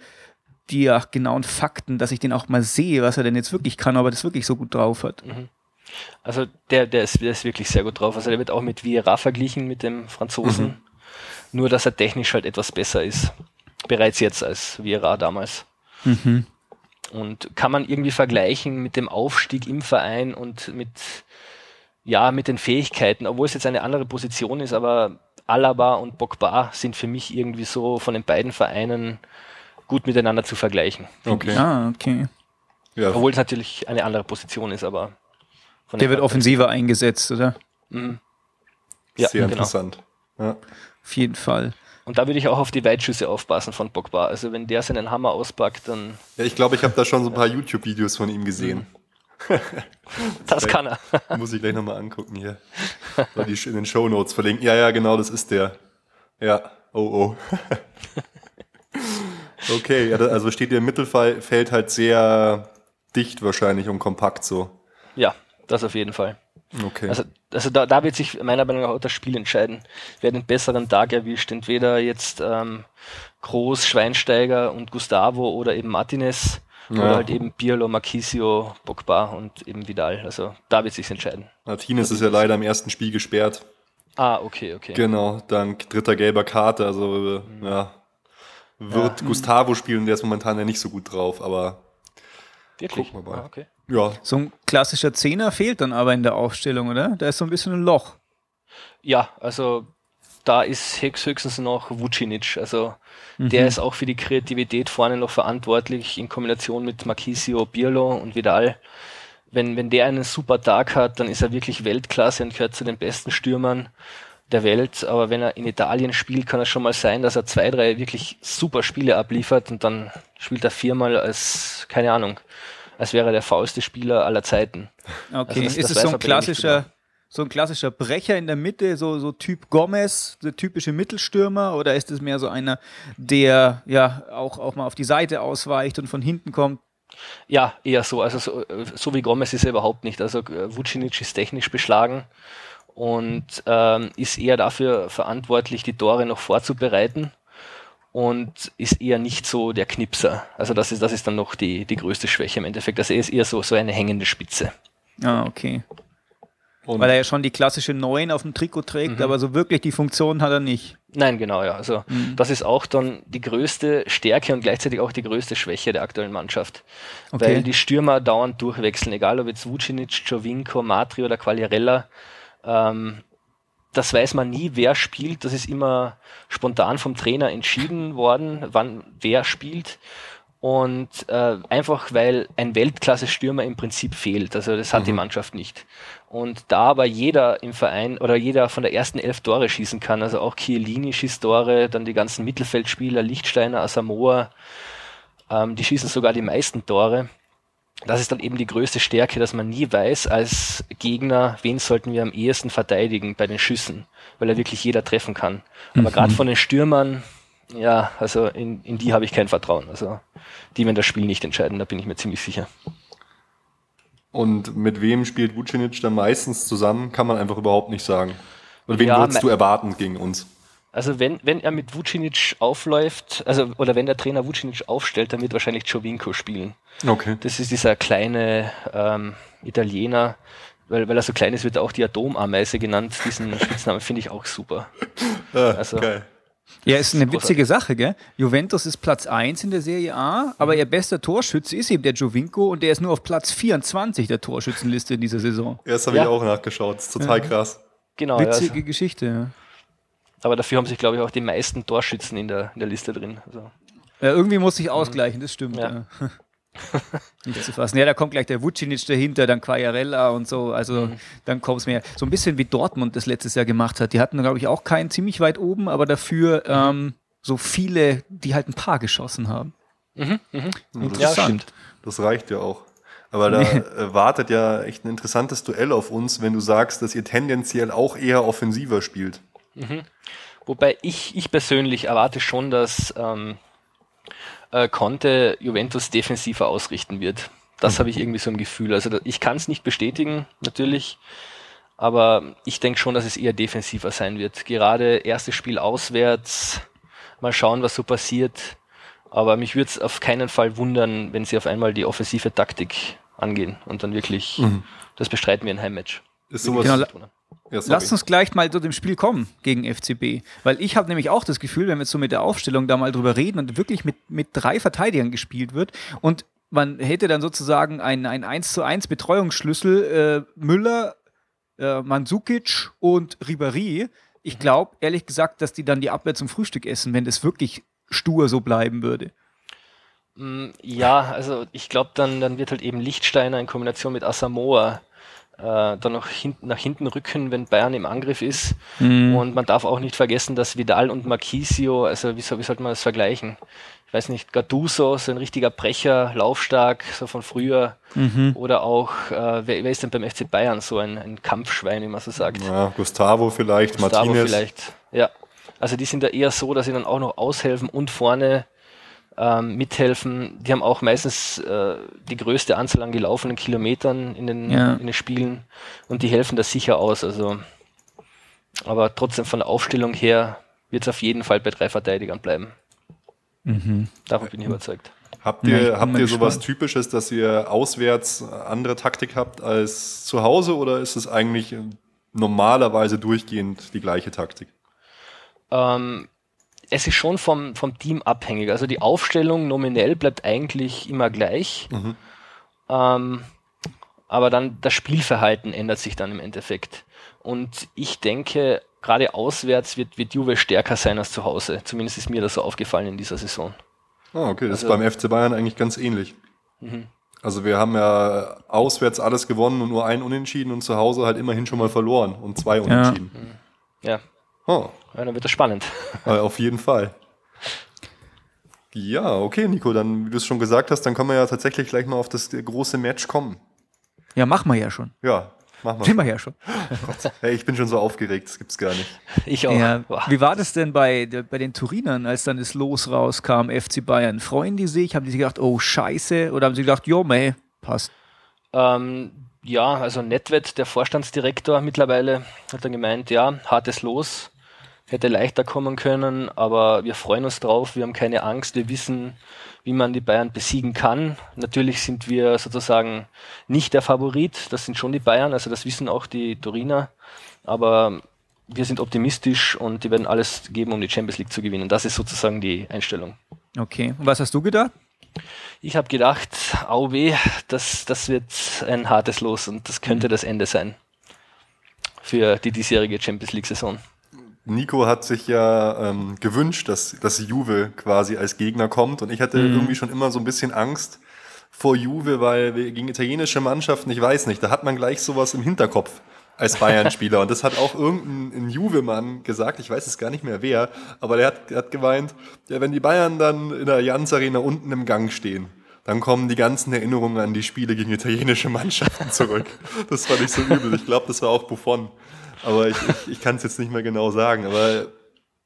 die ja, genauen Fakten, dass ich den auch mal sehe, was er denn jetzt wirklich kann, aber das wirklich so gut drauf hat. Mhm. Also der, der, ist, der ist wirklich sehr gut drauf. Also der wird auch mit Vieira verglichen, mit dem Franzosen. Mhm. Nur, dass er technisch halt etwas besser ist. Bereits jetzt als Vieira damals. Mhm. Und kann man irgendwie vergleichen mit dem Aufstieg im Verein und mit, ja, mit den Fähigkeiten, obwohl es jetzt eine andere Position ist, aber Alaba und Bogba sind für mich irgendwie so von den beiden Vereinen gut miteinander zu vergleichen. Okay. Ah, okay. Ja. Obwohl es natürlich eine andere Position ist, aber. Der wird offensiver eingesetzt, oder? Mhm. Ja, Sehr genau. interessant. Ja. Auf jeden Fall. Und da würde ich auch auf die Weitschüsse aufpassen von Pogba. Also wenn der seinen Hammer auspackt, dann. Ja, ich glaube, ich habe da schon so ein paar YouTube-Videos von ihm gesehen. Das kann er. muss ich gleich nochmal angucken hier. Soll die in den Show Notes verlinken. Ja, ja, genau, das ist der. Ja, Oh, oh. okay, also steht ihr im Mittelfeld halt sehr dicht wahrscheinlich und kompakt so. Ja, das auf jeden Fall. Okay. Also, also da, da wird sich meiner Meinung nach auch das Spiel entscheiden. Wer den besseren Tag erwischt, entweder jetzt ähm, Groß, Schweinsteiger und Gustavo oder eben Martinez Ja. oder halt eben Pirlo, Marquisio, Pogba und eben Vidal. Also da wird sich entscheiden. Martinez ist ja leider im ersten Spiel gesperrt. Ah, okay, okay. Genau, dank dritter gelber Karte. Also, äh, ja. Wird Gustavo spielen, der ist momentan ja nicht so gut drauf, aber Wirklich? Gucken wir mal. Ah, okay. ja, So ein klassischer Zehner fehlt dann aber in der Aufstellung, oder? Da ist so ein bisschen ein Loch. Ja, also da ist Hex höchstens noch Vucinic. Also der ist auch für die Kreativität vorne noch verantwortlich in Kombination mit Marquisio, Pirlo und Vidal. Wenn, wenn der einen super Tag hat, dann ist er wirklich Weltklasse und gehört zu den besten Stürmern der Welt. Aber wenn er in Italien spielt, kann es schon mal sein, dass er zwei, drei wirklich super Spiele abliefert und dann spielt er viermal als, keine Ahnung, als wäre er der faulste Spieler aller Zeiten. Okay, das- ist das es so ein er klassischer, so ein klassischer Brecher in der Mitte, so, so Typ Gomez, der typische Mittelstürmer, oder ist es mehr so einer, der ja auch, auch mal auf die Seite ausweicht und von hinten kommt? Ja, eher so. Also so, äh, so wie Gomez ist er überhaupt nicht. Also äh, Vucinic ist technisch beschlagen und ähm, ist eher dafür verantwortlich, die Tore noch vorzubereiten und ist eher nicht so der Knipser. Also das ist, das ist dann noch die, die größte Schwäche im Endeffekt. Also er ist eher so, so eine hängende Spitze. Ah, okay. und Weil er ja schon die klassische 9 auf dem Trikot trägt, aber so wirklich die Funktion hat er nicht. Nein, genau, ja. Also das ist auch dann die größte Stärke und gleichzeitig auch die größte Schwäche der aktuellen Mannschaft. Okay. Weil die Stürmer dauernd durchwechseln, egal ob jetzt Vucinic, Jovinko, Matri oder Quagliarella. Ähm, das weiß man nie, wer spielt. Das ist immer spontan vom Trainer entschieden worden, wann wer spielt. Und äh, einfach weil ein Weltklasse-Stürmer im Prinzip fehlt. Also das hat die Mannschaft nicht. Und da aber jeder im Verein oder jeder von der ersten elf Tore schießen kann, also auch Chiellini schießt Tore, dann die ganzen Mittelfeldspieler, Lichtsteiner, Asamoah, ähm, die schießen sogar die meisten Tore. Das ist dann eben die größte Stärke, dass man nie weiß als Gegner, wen sollten wir am ehesten verteidigen bei den Schüssen, weil er wirklich jeder treffen kann. Aber gerade von den Stürmern, ja, also in, in die habe ich kein Vertrauen. Also die werden das Spiel nicht entscheiden, da bin ich mir ziemlich sicher. Und mit wem spielt Vucinic dann meistens zusammen, kann man einfach überhaupt nicht sagen. Und wen Ja, würdest du erwarten gegen uns? Also wenn, wenn er mit Vucinic aufläuft, also oder wenn der Trainer Vucinic aufstellt, dann wird wahrscheinlich Jovinko spielen. Okay. Das ist dieser kleine ähm, Italiener, weil, weil er so klein ist, wird er auch die Atomameise genannt. Diesen Spitznamen finde ich auch super. Also- geil. Ja, ist eine Großartig. witzige Sache, gell? Juventus ist Platz 1 in der Serie A, aber ihr bester Torschütze ist eben der Jovinko und der ist nur auf Platz 24 der Torschützenliste in dieser Saison. Ja, das habe Ja. ich auch nachgeschaut. Das ist total krass. Genau, ja, Witzige also, Geschichte, ja. Aber dafür haben sich, glaube ich, auch die meisten Torschützen in der, in der Liste drin. Also, Ja, irgendwie muss ich ausgleichen, das stimmt. Ja. Ja. Nicht zu fassen. Ja, da kommt gleich der Vucinic dahinter, dann Quagliarella und so. Also dann kommt es mehr. So ein bisschen wie Dortmund das letztes Jahr gemacht hat. Die hatten, glaube ich, auch keinen ziemlich weit oben, aber dafür ähm, so viele, die halt ein paar geschossen haben. ja, Interessant. stimmt. Das reicht ja auch. Aber da äh, wartet ja echt ein interessantes Duell auf uns, wenn du sagst, dass ihr tendenziell auch eher offensiver spielt. Wobei ich, ich persönlich erwarte schon, dass ähm, äh, Conte Juventus defensiver ausrichten wird. Das habe ich irgendwie so im Gefühl. Also da, ich kann es nicht bestätigen, natürlich, aber ich denke schon, dass es eher defensiver sein wird. Gerade erstes Spiel auswärts, mal schauen, was so passiert. Aber mich würde es auf keinen Fall wundern, wenn sie auf einmal die offensive Taktik angehen und dann wirklich, das bestreiten wir in Heimmatch. Ist sowas. Genau, ja. Lasst uns gleich mal zu dem Spiel kommen gegen FCB. Weil ich habe nämlich auch das Gefühl, wenn wir jetzt so mit der Aufstellung da mal drüber reden und wirklich mit, mit drei Verteidigern gespielt wird und man hätte dann sozusagen einen, einen 1 zu 1 Betreuungsschlüssel äh, Müller, äh, Mandzukic und Ribéry. Ich glaube, ehrlich gesagt, dass die dann die Abwehr zum Frühstück essen, wenn das wirklich stur so bleiben würde. Mm, Ja, also ich glaube, dann, dann wird halt eben Lichtsteiner in Kombination mit Asamoah äh, dann noch hinten, nach hinten rücken, wenn Bayern im Angriff ist. Und man darf auch nicht vergessen, dass Vidal und Marquisio, also wie, soll, wie sollte man das vergleichen? Ich weiß nicht, Gattuso, so ein richtiger Brecher, laufstark, so von früher. Oder auch, äh, wer, wer ist denn beim FC Bayern so ein, ein Kampfschwein, wie man so sagt? Ja, Gustavo vielleicht, Gustavo Martinez. vielleicht. Ja. Also die sind da eher so, dass sie dann auch noch aushelfen und vorne ähm, mithelfen. Die haben auch meistens äh, die größte Anzahl an gelaufenen Kilometern in den, Ja. in den Spielen und die helfen da sicher aus. Also, aber trotzdem von der Aufstellung her wird es auf jeden Fall bei drei Verteidigern bleiben. Davon bin ich überzeugt. Habt Ja, ihr, bin habt ihr sowas. Typisches, dass ihr auswärts andere Taktik habt als zu Hause oder ist es eigentlich normalerweise durchgehend die gleiche Taktik? Ähm, es ist schon vom, vom Team abhängig. Also die Aufstellung nominell bleibt eigentlich immer gleich. Ähm, aber dann das Spielverhalten ändert sich dann im Endeffekt. Und ich denke, gerade auswärts wird, wird Juve stärker sein als zu Hause. Zumindest ist mir das so aufgefallen in dieser Saison. Ah, okay, das Also- ist beim FC Bayern eigentlich ganz ähnlich. Also wir haben ja auswärts alles gewonnen und nur ein Unentschieden und zu Hause halt immerhin schon mal verloren und zwei Unentschieden. Ja, Oh, ja dann wird das spannend. auf jeden Fall. Ja, okay, Nico, dann, wie du es schon gesagt hast, dann können wir ja tatsächlich gleich mal auf das große Match kommen. Ja, machen wir ja schon. Ja, machen Sind wir. wir ja schon. Hey, ich bin schon so aufgeregt, das gibt's gar nicht. Ich auch. Ja. Wie war das denn bei, bei den Turinern, als dann das Los rauskam, FC Bayern? Freuen die sich? Haben die sich gedacht, oh Scheiße? Oder haben sie gedacht, jo, meh, passt. Ähm, ja, also Netwet, der Vorstandsdirektor mittlerweile, hat dann gemeint, ja, hartes Los, hätte leichter kommen können, aber wir freuen uns drauf, wir haben keine Angst, wir wissen, wie man die Bayern besiegen kann. Natürlich sind wir sozusagen nicht der Favorit, das sind schon die Bayern, also das wissen auch die Turiner, aber wir sind optimistisch und die werden alles geben, um die Champions League zu gewinnen. Das ist sozusagen die Einstellung. Okay. Und was hast du gedacht? Ich habe gedacht, au weh, das, das wird ein hartes Los und das könnte das Ende sein für die diesjährige Champions League-Saison. Nico hat sich ja ähm, gewünscht, dass, dass Juve quasi als Gegner kommt und ich hatte irgendwie schon immer so ein bisschen Angst vor Juve, weil gegen italienische Mannschaften, ich weiß nicht, da hat man gleich sowas im Hinterkopf als Bayern-Spieler und das hat auch irgendein ein Juve-Mann gesagt, ich weiß es gar nicht mehr wer, aber der hat, der hat gemeint, ja, wenn die Bayern dann in der Jans Arena unten im Gang stehen, dann kommen die ganzen Erinnerungen an die Spiele gegen italienische Mannschaften zurück. Das war nicht so übel. Ich glaube, das war auch Buffon. Aber ich, ich, ich kann es jetzt nicht mehr genau sagen. Aber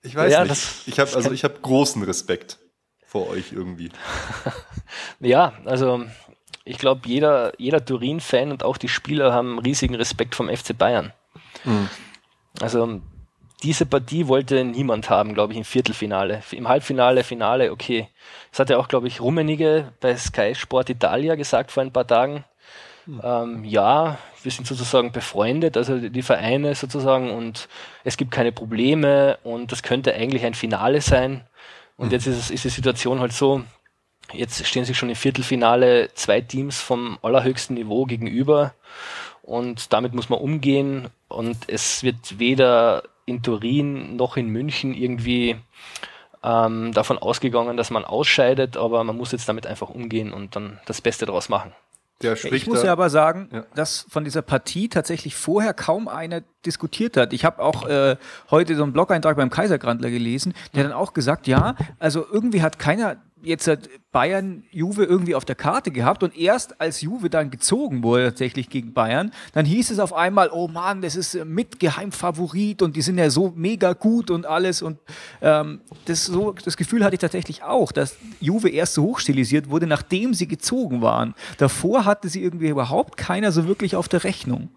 ich weiß Ja, nicht. das- ich habe also ich habe großen Respekt vor euch irgendwie. Ja, also ich glaube, jeder, jeder Turin-Fan und auch die Spieler haben riesigen Respekt vom FC Bayern. Also diese Partie wollte niemand haben, glaube ich, im Viertelfinale. Im Halbfinale, Finale, okay. Das hat ja auch, glaube ich, Rummenigge bei Sky Sport Italia gesagt vor ein paar Tagen. Ähm, ja, wir sind sozusagen befreundet, also die Vereine sozusagen, und es gibt keine Probleme und das könnte eigentlich ein Finale sein. Und jetzt ist, es, ist die Situation halt so, jetzt stehen sich schon im Viertelfinale zwei Teams vom allerhöchsten Niveau gegenüber und damit muss man umgehen und es wird weder in Turin noch in München irgendwie ähm, davon ausgegangen, dass man ausscheidet, aber man muss jetzt damit einfach umgehen und dann das Beste daraus machen. Der spricht ich muss ja aber sagen, Ja. dass von dieser Partie tatsächlich vorher kaum einer diskutiert hat. Ich habe auch äh, heute so einen Blog-Eintrag beim Kaisergrandler gelesen, der dann auch gesagt, ja, also irgendwie hat keiner jetzt hat Bayern Juve irgendwie auf der Karte gehabt und erst als Juve dann gezogen wurde tatsächlich gegen Bayern, dann hieß es auf einmal, oh Mann, das ist äh, mit Geheimfavorit und die sind ja so mega gut und alles und ähm, das, so, das Gefühl hatte ich tatsächlich auch, dass Juve erst so hochstilisiert wurde, nachdem sie gezogen waren. Davor hatte sie irgendwie überhaupt keiner so wirklich auf der Rechnung.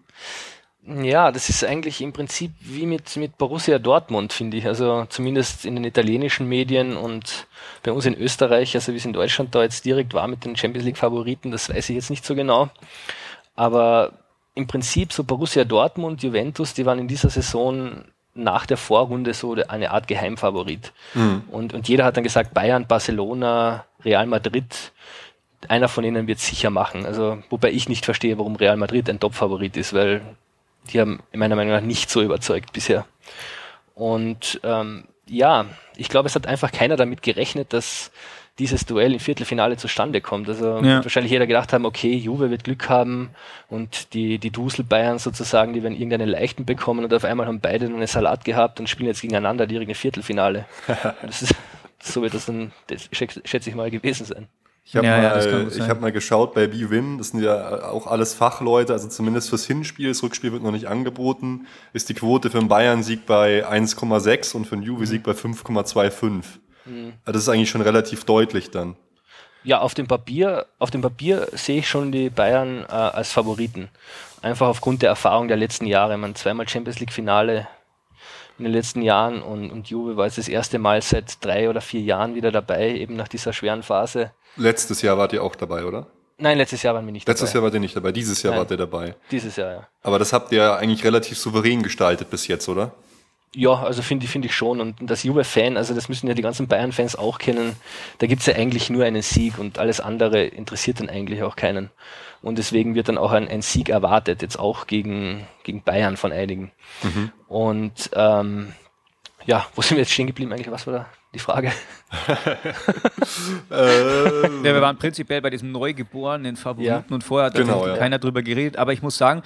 Ja, das ist eigentlich im Prinzip wie mit, mit Borussia Dortmund, finde ich. Also zumindest in den italienischen Medien und bei uns in Österreich, also wie es in Deutschland da jetzt direkt war mit den Champions League Favoriten, das weiß ich jetzt nicht so genau. Aber im Prinzip so Borussia Dortmund, Juventus, die waren in dieser Saison nach der Vorrunde so eine Art Geheimfavorit. Und, und jeder hat dann gesagt, Bayern, Barcelona, Real Madrid, einer von ihnen wird sicher machen. Also, wobei ich nicht verstehe, warum Real Madrid ein Top-Favorit ist, weil die haben meiner Meinung nach nicht so überzeugt bisher. Und ähm, ja, ich glaube, es hat einfach keiner damit gerechnet, dass dieses Duell im Viertelfinale zustande kommt. Also Ja. wahrscheinlich jeder gedacht haben, okay, Juve wird Glück haben und die, die Dusel Bayern sozusagen, die werden irgendeinen leichten bekommen und auf einmal haben beide nur einen Salat gehabt und spielen jetzt gegeneinander direkt im Viertelfinale. ist, so wird das dann, schätze ich mal, gewesen sein. Ich habe Ja, ja, mal, gut ich hab mal geschaut bei BWin, das sind ja auch alles Fachleute, also zumindest fürs Hinspiel, das Rückspiel wird noch nicht angeboten, ist die Quote für einen Bayern-Sieg bei 1,6 und für einen Juve-Sieg bei 5,25. Also das ist eigentlich schon relativ deutlich dann. Ja, auf dem Papier, auf dem Papier sehe ich schon die Bayern äh, als Favoriten. Einfach aufgrund der Erfahrung der letzten Jahre. Man zweimal Champions League Finale in den letzten Jahren und, und Juve war jetzt das erste Mal seit drei oder vier Jahren wieder dabei, eben nach dieser schweren Phase. Letztes Jahr wart ihr auch dabei, oder? Nein, letztes Jahr waren wir nicht Letztes dabei. Jahr wart ihr nicht dabei, dieses Jahr Nein. wart ihr dabei. Dieses Jahr, ja. Aber das habt ihr eigentlich relativ souverän gestaltet bis jetzt, oder? Ja, also finde ich, finde ich schon. Und das Juve-Fan, also das müssen ja die ganzen Bayern-Fans auch kennen, da gibt's ja eigentlich nur einen Sieg und alles andere interessiert dann eigentlich auch keinen. Und deswegen wird dann auch ein, ein Sieg erwartet, jetzt auch gegen, gegen Bayern von einigen. Und ähm, ja, wo sind wir jetzt stehen geblieben eigentlich? Was war da die Frage? Äh, Ja, wir waren prinzipiell bei diesem neugeborenen Favoriten Ja. und vorher hat Genau, ja. keiner drüber geredet. Aber ich muss sagen,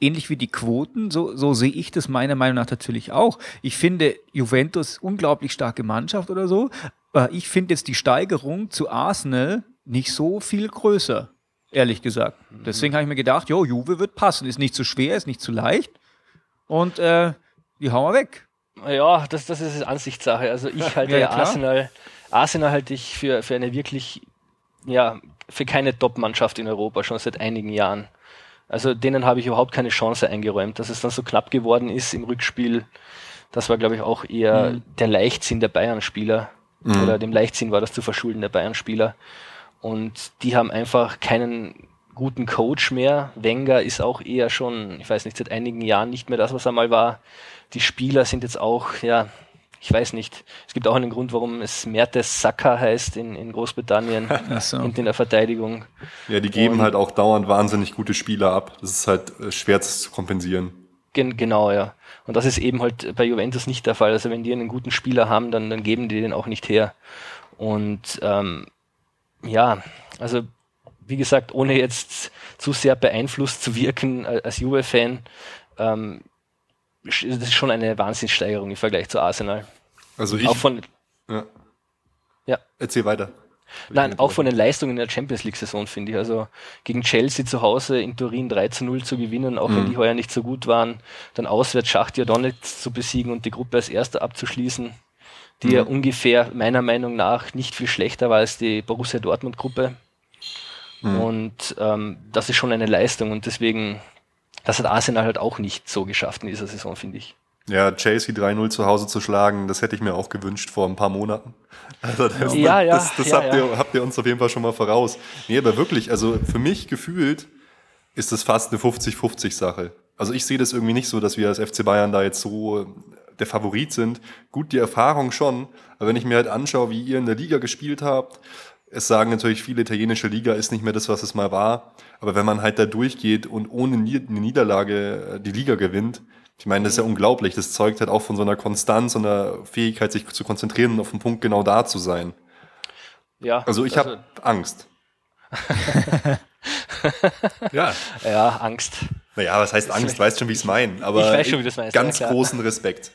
ähnlich wie die Quoten, so, so sehe ich das meiner Meinung nach natürlich auch. Ich finde Juventus unglaublich starke Mannschaft oder so. Aber ich finde jetzt die Steigerung zu Arsenal nicht so viel größer, ehrlich gesagt. Deswegen habe ich mir gedacht, jo, Juve wird passen. Ist nicht zu schwer, ist nicht zu leicht. Und äh, die hauen wir weg. Ja, das, das ist Ansichtssache. Also ich halte Ja. Arsenal, Arsenal halte ich für, für eine wirklich, ja, für keine Top-Mannschaft in Europa schon seit einigen Jahren. Also denen habe ich überhaupt keine Chance eingeräumt. Dass es dann so knapp geworden ist im Rückspiel, das war, glaube ich, auch eher der Leichtsinn der Bayern-Spieler. Oder dem Leichtsinn war das zu verschulden der Bayern-Spieler. Und die haben einfach keinen guten Coach mehr. Wenger ist auch eher schon, ich weiß nicht, seit einigen Jahren nicht mehr das, was er mal war. Die Spieler sind jetzt auch, ja, ich weiß nicht. Es gibt auch einen Grund, warum es Mertes Saka heißt in, in Großbritannien so. und in der Verteidigung. ja, die geben Und- halt auch dauernd wahnsinnig gute Spieler ab. Das ist halt äh, schwer zu kompensieren. Gen genau, ja. Und das ist eben halt bei Juventus nicht der Fall. Also wenn die einen guten Spieler haben, dann, dann geben die den auch nicht her. Und ähm, ja, also wie gesagt, ohne jetzt zu sehr beeinflusst zu wirken äh, als Juve-Fan, ähm, das ist schon eine Wahnsinnssteigerung im Vergleich zu Arsenal. Also ich. Auch von, ja. ja, Erzähl weiter. Nein, auch von den Leistungen in der Champions League-Saison finde ich. Also gegen Chelsea zu Hause in Turin 3 zu 0 zu gewinnen, auch wenn die heuer nicht so gut waren. Dann auswärts Schachtja Donetsk zu besiegen und die Gruppe als Erster abzuschließen, die ja ungefähr meiner Meinung nach nicht viel schlechter war als die Borussia Dortmund-Gruppe. Und ähm, das ist schon eine Leistung und deswegen, das hat Arsenal halt auch nicht so geschafft in dieser Saison, finde ich. Ja, Chelsea 3-0 zu Hause zu schlagen, das hätte ich mir auch gewünscht vor ein paar Monaten. Also das, Ja, ja, das, das ja, habt. Ihr, habt ihr uns auf jeden Fall schon mal voraus. Nee, aber wirklich, also für mich gefühlt ist das fast eine 50-50-Sache. Also ich sehe das irgendwie nicht so, dass wir als FC Bayern da jetzt so der Favorit sind. Gut, die Erfahrung schon, aber wenn ich mir halt anschaue, wie ihr in der Liga gespielt habt, es sagen natürlich viele, italienische Liga ist nicht mehr das, was es mal war. Aber wenn man halt da durchgeht und ohne eine Niederlage äh, die Liga gewinnt, ich meine, das ist ja unglaublich. Das zeugt halt auch von so einer Konstanz und einer Fähigkeit, sich zu konzentrieren und auf den Punkt genau da zu sein. Ja, Also ich habe Angst. ja, Ja, Angst. naja, was heißt Angst? Weißt schon, wie ich es meine. Aber Ich weiß schon, wie du es meinst, Ganz ja, großen Respekt.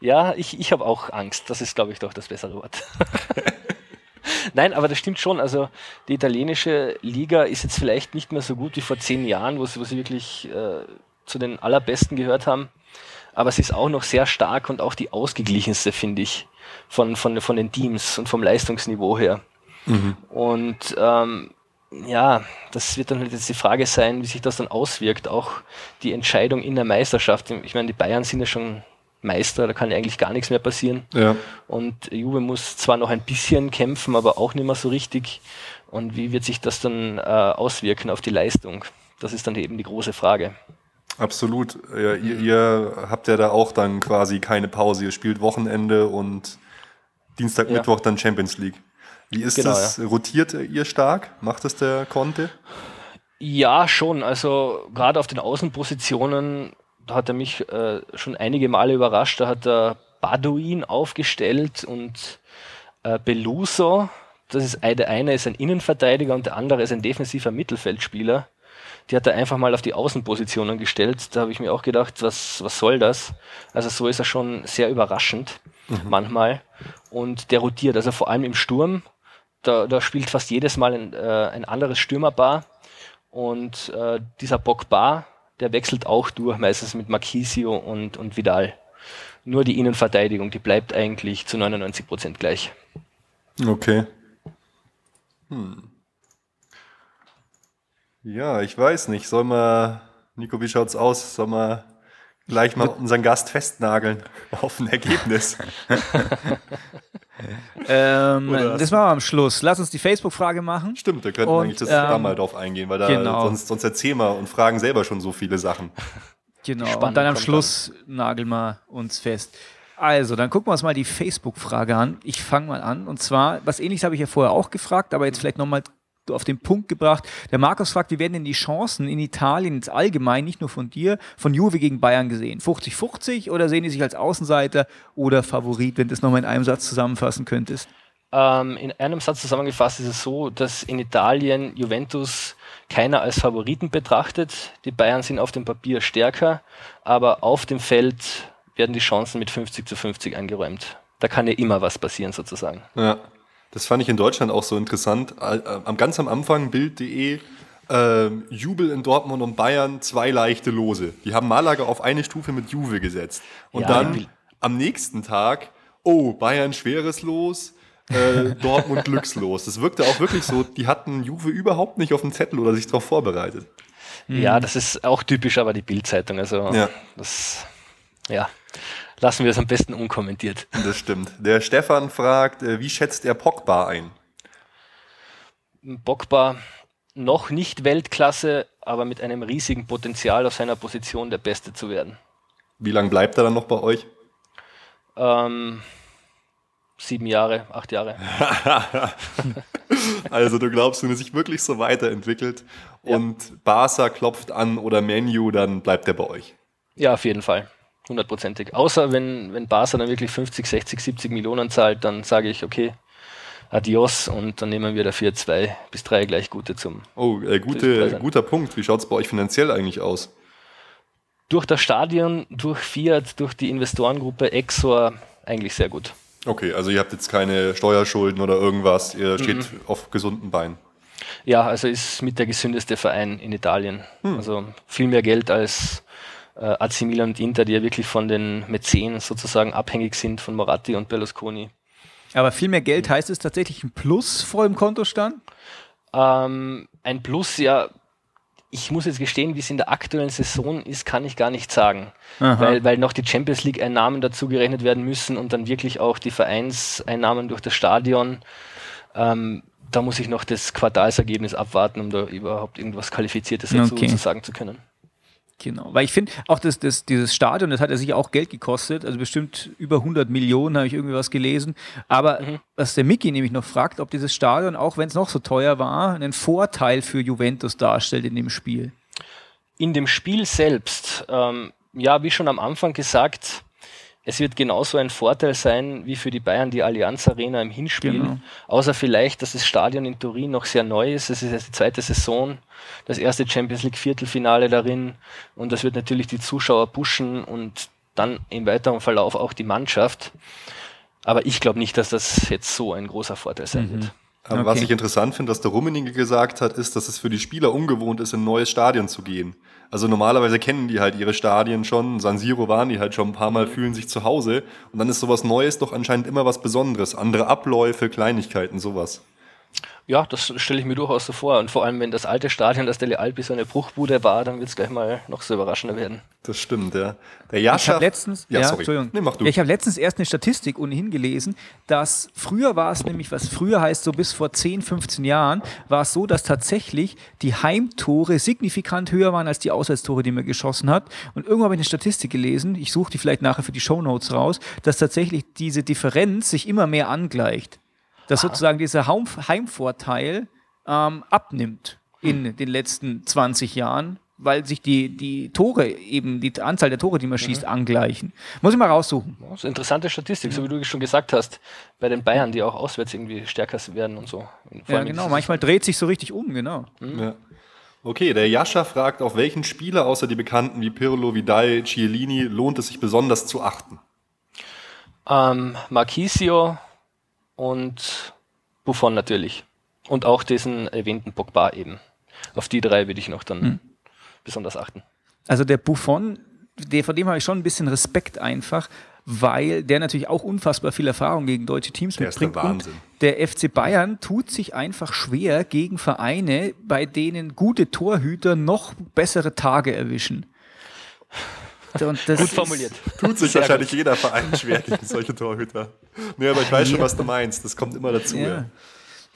Ja, ich, ich habe auch Angst. Das ist, glaube ich, doch das bessere Wort. Nein, aber das stimmt schon. Also die italienische Liga ist jetzt vielleicht nicht mehr so gut wie vor zehn Jahren, wo sie, wo sie wirklich äh, zu den allerbesten gehört haben. Aber sie ist auch noch sehr stark und auch die ausgeglichenste, finde ich, von, von, von den Teams und vom Leistungsniveau her. Und ähm, ja, das wird dann halt jetzt die Frage sein, wie sich das dann auswirkt. Auch die Entscheidung in der Meisterschaft. Ich meine, die Bayern sind ja schon Meister, da kann eigentlich gar nichts mehr passieren. Ja. Und Juve muss zwar noch ein bisschen kämpfen, aber auch nicht mehr so richtig. Und wie wird sich das dann äh, auswirken auf die Leistung? Das ist dann eben die große Frage. Absolut. Ja, ihr, ihr habt ja da auch dann quasi keine Pause. Ihr spielt Wochenende und Dienstag, Ja. Mittwoch dann Champions League. Wie ist Genau, das? Rotiert ihr stark? Macht das der Conte? Ja, schon. Also gerade auf den Außenpositionen, da hat er mich äh, schon einige Male überrascht. Da hat er Baduin aufgestellt und äh, Beluso. Das ist der eine ist ein Innenverteidiger und der andere ist ein defensiver Mittelfeldspieler. Die hat er einfach mal auf die Außenpositionen gestellt. Da habe ich mir auch gedacht, was, was soll das? Also so ist er schon sehr überraschend manchmal. Und der rotiert, also vor allem im Sturm da, da spielt fast jedes Mal ein, äh, ein anderes Stürmerpaar. Und äh, dieser Pogba, der wechselt auch durch, meistens mit Marquisio und, und Vidal. Nur die Innenverteidigung, die bleibt eigentlich zu 99 Prozent gleich. Okay. Hm. Ja, ich weiß nicht. Soll man, Nico, wie schaut's aus? Soll man gleich mal unseren Gast festnageln auf ein Ergebnis? Ähm, das machen wir am Schluss. Lass uns die Facebook-Frage machen. Stimmt, wir könnten Und, eigentlich das ähm, da mal drauf eingehen, weil da genau. sonst, sonst erzählen wir und fragen selber schon so viele Sachen. Genau. Spannend und dann am Schluss nageln wir uns fest. Also, dann gucken wir uns mal die Facebook-Frage an. Ich fange mal an. Und zwar, was ähnliches habe ich ja vorher auch gefragt, aber jetzt vielleicht nochmal auf den Punkt gebracht. Der Markus fragt, wie werden denn die Chancen in Italien jetzt allgemein, nicht nur von dir, von Juve gegen Bayern gesehen? 50-50 oder sehen die sich als Außenseiter oder Favorit, wenn du das nochmal in einem Satz zusammenfassen könntest? Ähm, in einem Satz zusammengefasst ist es so, dass in Italien Juventus keiner als Favoriten betrachtet. Die Bayern sind auf dem Papier stärker, aber auf dem Feld werden die Chancen mit 50 zu 50 eingeräumt. Da kann ja immer was passieren sozusagen. Ja, das fand ich in Deutschland auch so interessant. Äh, Am ganz am Anfang Bild.de ähm, Jubel in Dortmund und Bayern, zwei leichte Lose. Die haben Malaga auf eine Stufe mit Juve gesetzt. Und Ja, dann Bild- am nächsten Tag, oh, Bayern schweres Los, äh, Dortmund glückslos. Das wirkte auch wirklich so, die hatten Juve überhaupt nicht auf dem Zettel oder sich darauf vorbereitet. Ja, das ist auch typisch, aber die Bildzeitung. Also Ja. das, ja, lassen wir es am besten unkommentiert. Das stimmt. Der Stefan fragt, äh, wie schätzt er Pogba ein? Pogba noch nicht Weltklasse, aber mit einem riesigen Potenzial auf seiner Position der Beste zu werden. Wie lange bleibt er dann noch bei euch? Ähm, sieben Jahre, acht Jahre. Also du glaubst, wenn er sich wirklich so weiterentwickelt und Barca klopft an oder Menu, dann bleibt er bei euch. Ja, auf jeden Fall. Hundertprozentig. Außer wenn, wenn Barca dann wirklich 50, 60, 70 Millionen zahlt, dann sage ich, okay, adios und dann nehmen wir dafür zwei bis drei gleich gute zum. Oh, äh, gute, guter Punkt. Wie schaut es bei euch finanziell eigentlich aus? Durch das Stadion, durch Fiat, durch die Investorengruppe Exor eigentlich sehr gut. Okay, also ihr habt jetzt keine Steuerschulden oder irgendwas, ihr steht auf gesunden Beinen. Ja, also ist mit der gesündeste Verein in Italien. Hm. Also viel mehr Geld als äh, AC Milan und Inter, die ja wirklich von den Mäzen sozusagen abhängig sind, von Moratti und Berlusconi. Aber viel mehr Geld heißt es tatsächlich ein Plus vor dem Kontostand? Ähm, ein Plus, ja, ich muss jetzt gestehen, wie es in der aktuellen Saison ist, kann ich gar nicht sagen. Aha. Weil, weil noch die Champions League-Einnahmen dazu gerechnet werden müssen und dann wirklich auch die Vereinseinnahmen durch das Stadion. Ähm, da muss ich noch das Quartalsergebnis abwarten, um da überhaupt irgendwas Qualifiziertes dazu Okay. zu sagen zu können. Genau, weil ich finde, auch das, das, dieses Stadion, das hat ja sicher auch Geld gekostet, also bestimmt über 100 Millionen, habe ich irgendwie was gelesen. Aber was der Mickey nämlich noch fragt, ob dieses Stadion, auch wenn es noch so teuer war, einen Vorteil für Juventus darstellt in dem Spiel. In dem Spiel selbst, ähm, ja, wie schon am Anfang gesagt, es wird genauso ein Vorteil sein wie für die Bayern die Allianz Arena im Hinspiel. Genau. Außer vielleicht, dass das Stadion in Turin noch sehr neu ist. Es ist jetzt die zweite Saison, das erste Champions League Viertelfinale darin. Und das wird natürlich die Zuschauer pushen und dann im weiteren Verlauf auch die Mannschaft. Aber ich glaube nicht, dass das jetzt so ein großer Vorteil sein wird. Aber was Okay. ich interessant finde, was der Rummenigge gesagt hat, ist, dass es für die Spieler ungewohnt ist, in ein neues Stadion zu gehen. Also normalerweise kennen die halt ihre Stadien schon, San Siro waren die halt schon ein paar Mal, fühlen sich zu Hause und dann ist sowas Neues doch anscheinend immer was Besonderes. Andere Abläufe, Kleinigkeiten, sowas. Ja, das stelle ich mir durchaus so vor. Und vor allem, wenn das alte Stadion, das Dele Alpi, so eine Bruchbude war, dann wird es gleich mal noch so überraschender werden. Das stimmt, ja. Der Ich Jascha. habe letztens, ja, ja, sorry. Nee, mach du. Ja, ich habe letztens erst eine Statistik ohnehin gelesen, dass früher war es nämlich, was früher heißt, so bis vor 10, 15 Jahren, war es so, dass tatsächlich die Heimtore signifikant höher waren als die Auswärtstore, die man geschossen hat. Und irgendwann habe ich eine Statistik gelesen, ich suche die vielleicht nachher für die Shownotes raus, dass tatsächlich diese Differenz sich immer mehr angleicht. Dass sozusagen dieser Heim Heimvorteil ähm, abnimmt in den letzten 20 Jahren, weil sich die, die Tore eben, die Anzahl der Tore, die man schießt, angleichen. Muss ich mal raussuchen. Das ist eine interessante Statistik, so wie du schon gesagt hast, bei den Bayern, die auch auswärts irgendwie stärker werden und so. Vor Ja, genau. Manchmal dreht sich so richtig um, genau. Ja. Okay, der Jascha fragt, auf welchen Spieler außer die Bekannten wie Pirlo, Vidal, Cielini lohnt es sich besonders zu achten? Ähm, Marquisio und Buffon natürlich. Und auch diesen erwähnten Pogba eben. Auf die drei würde ich noch dann hm. besonders achten. Also der Buffon, der, vor dem habe ich schon ein bisschen Respekt einfach, weil der natürlich auch unfassbar viel Erfahrung gegen deutsche Teams der mitbringt. Ist der Wahnsinn. Und der FC Bayern tut sich einfach schwer gegen Vereine, bei denen gute Torhüter noch bessere Tage erwischen. Gut formuliert. Tut sich Sehr wahrscheinlich gut. jeder Verein schwer gegen solche Torhüter. Nee, aber ich weiß schon, was du meinst. Das kommt immer dazu. Ja.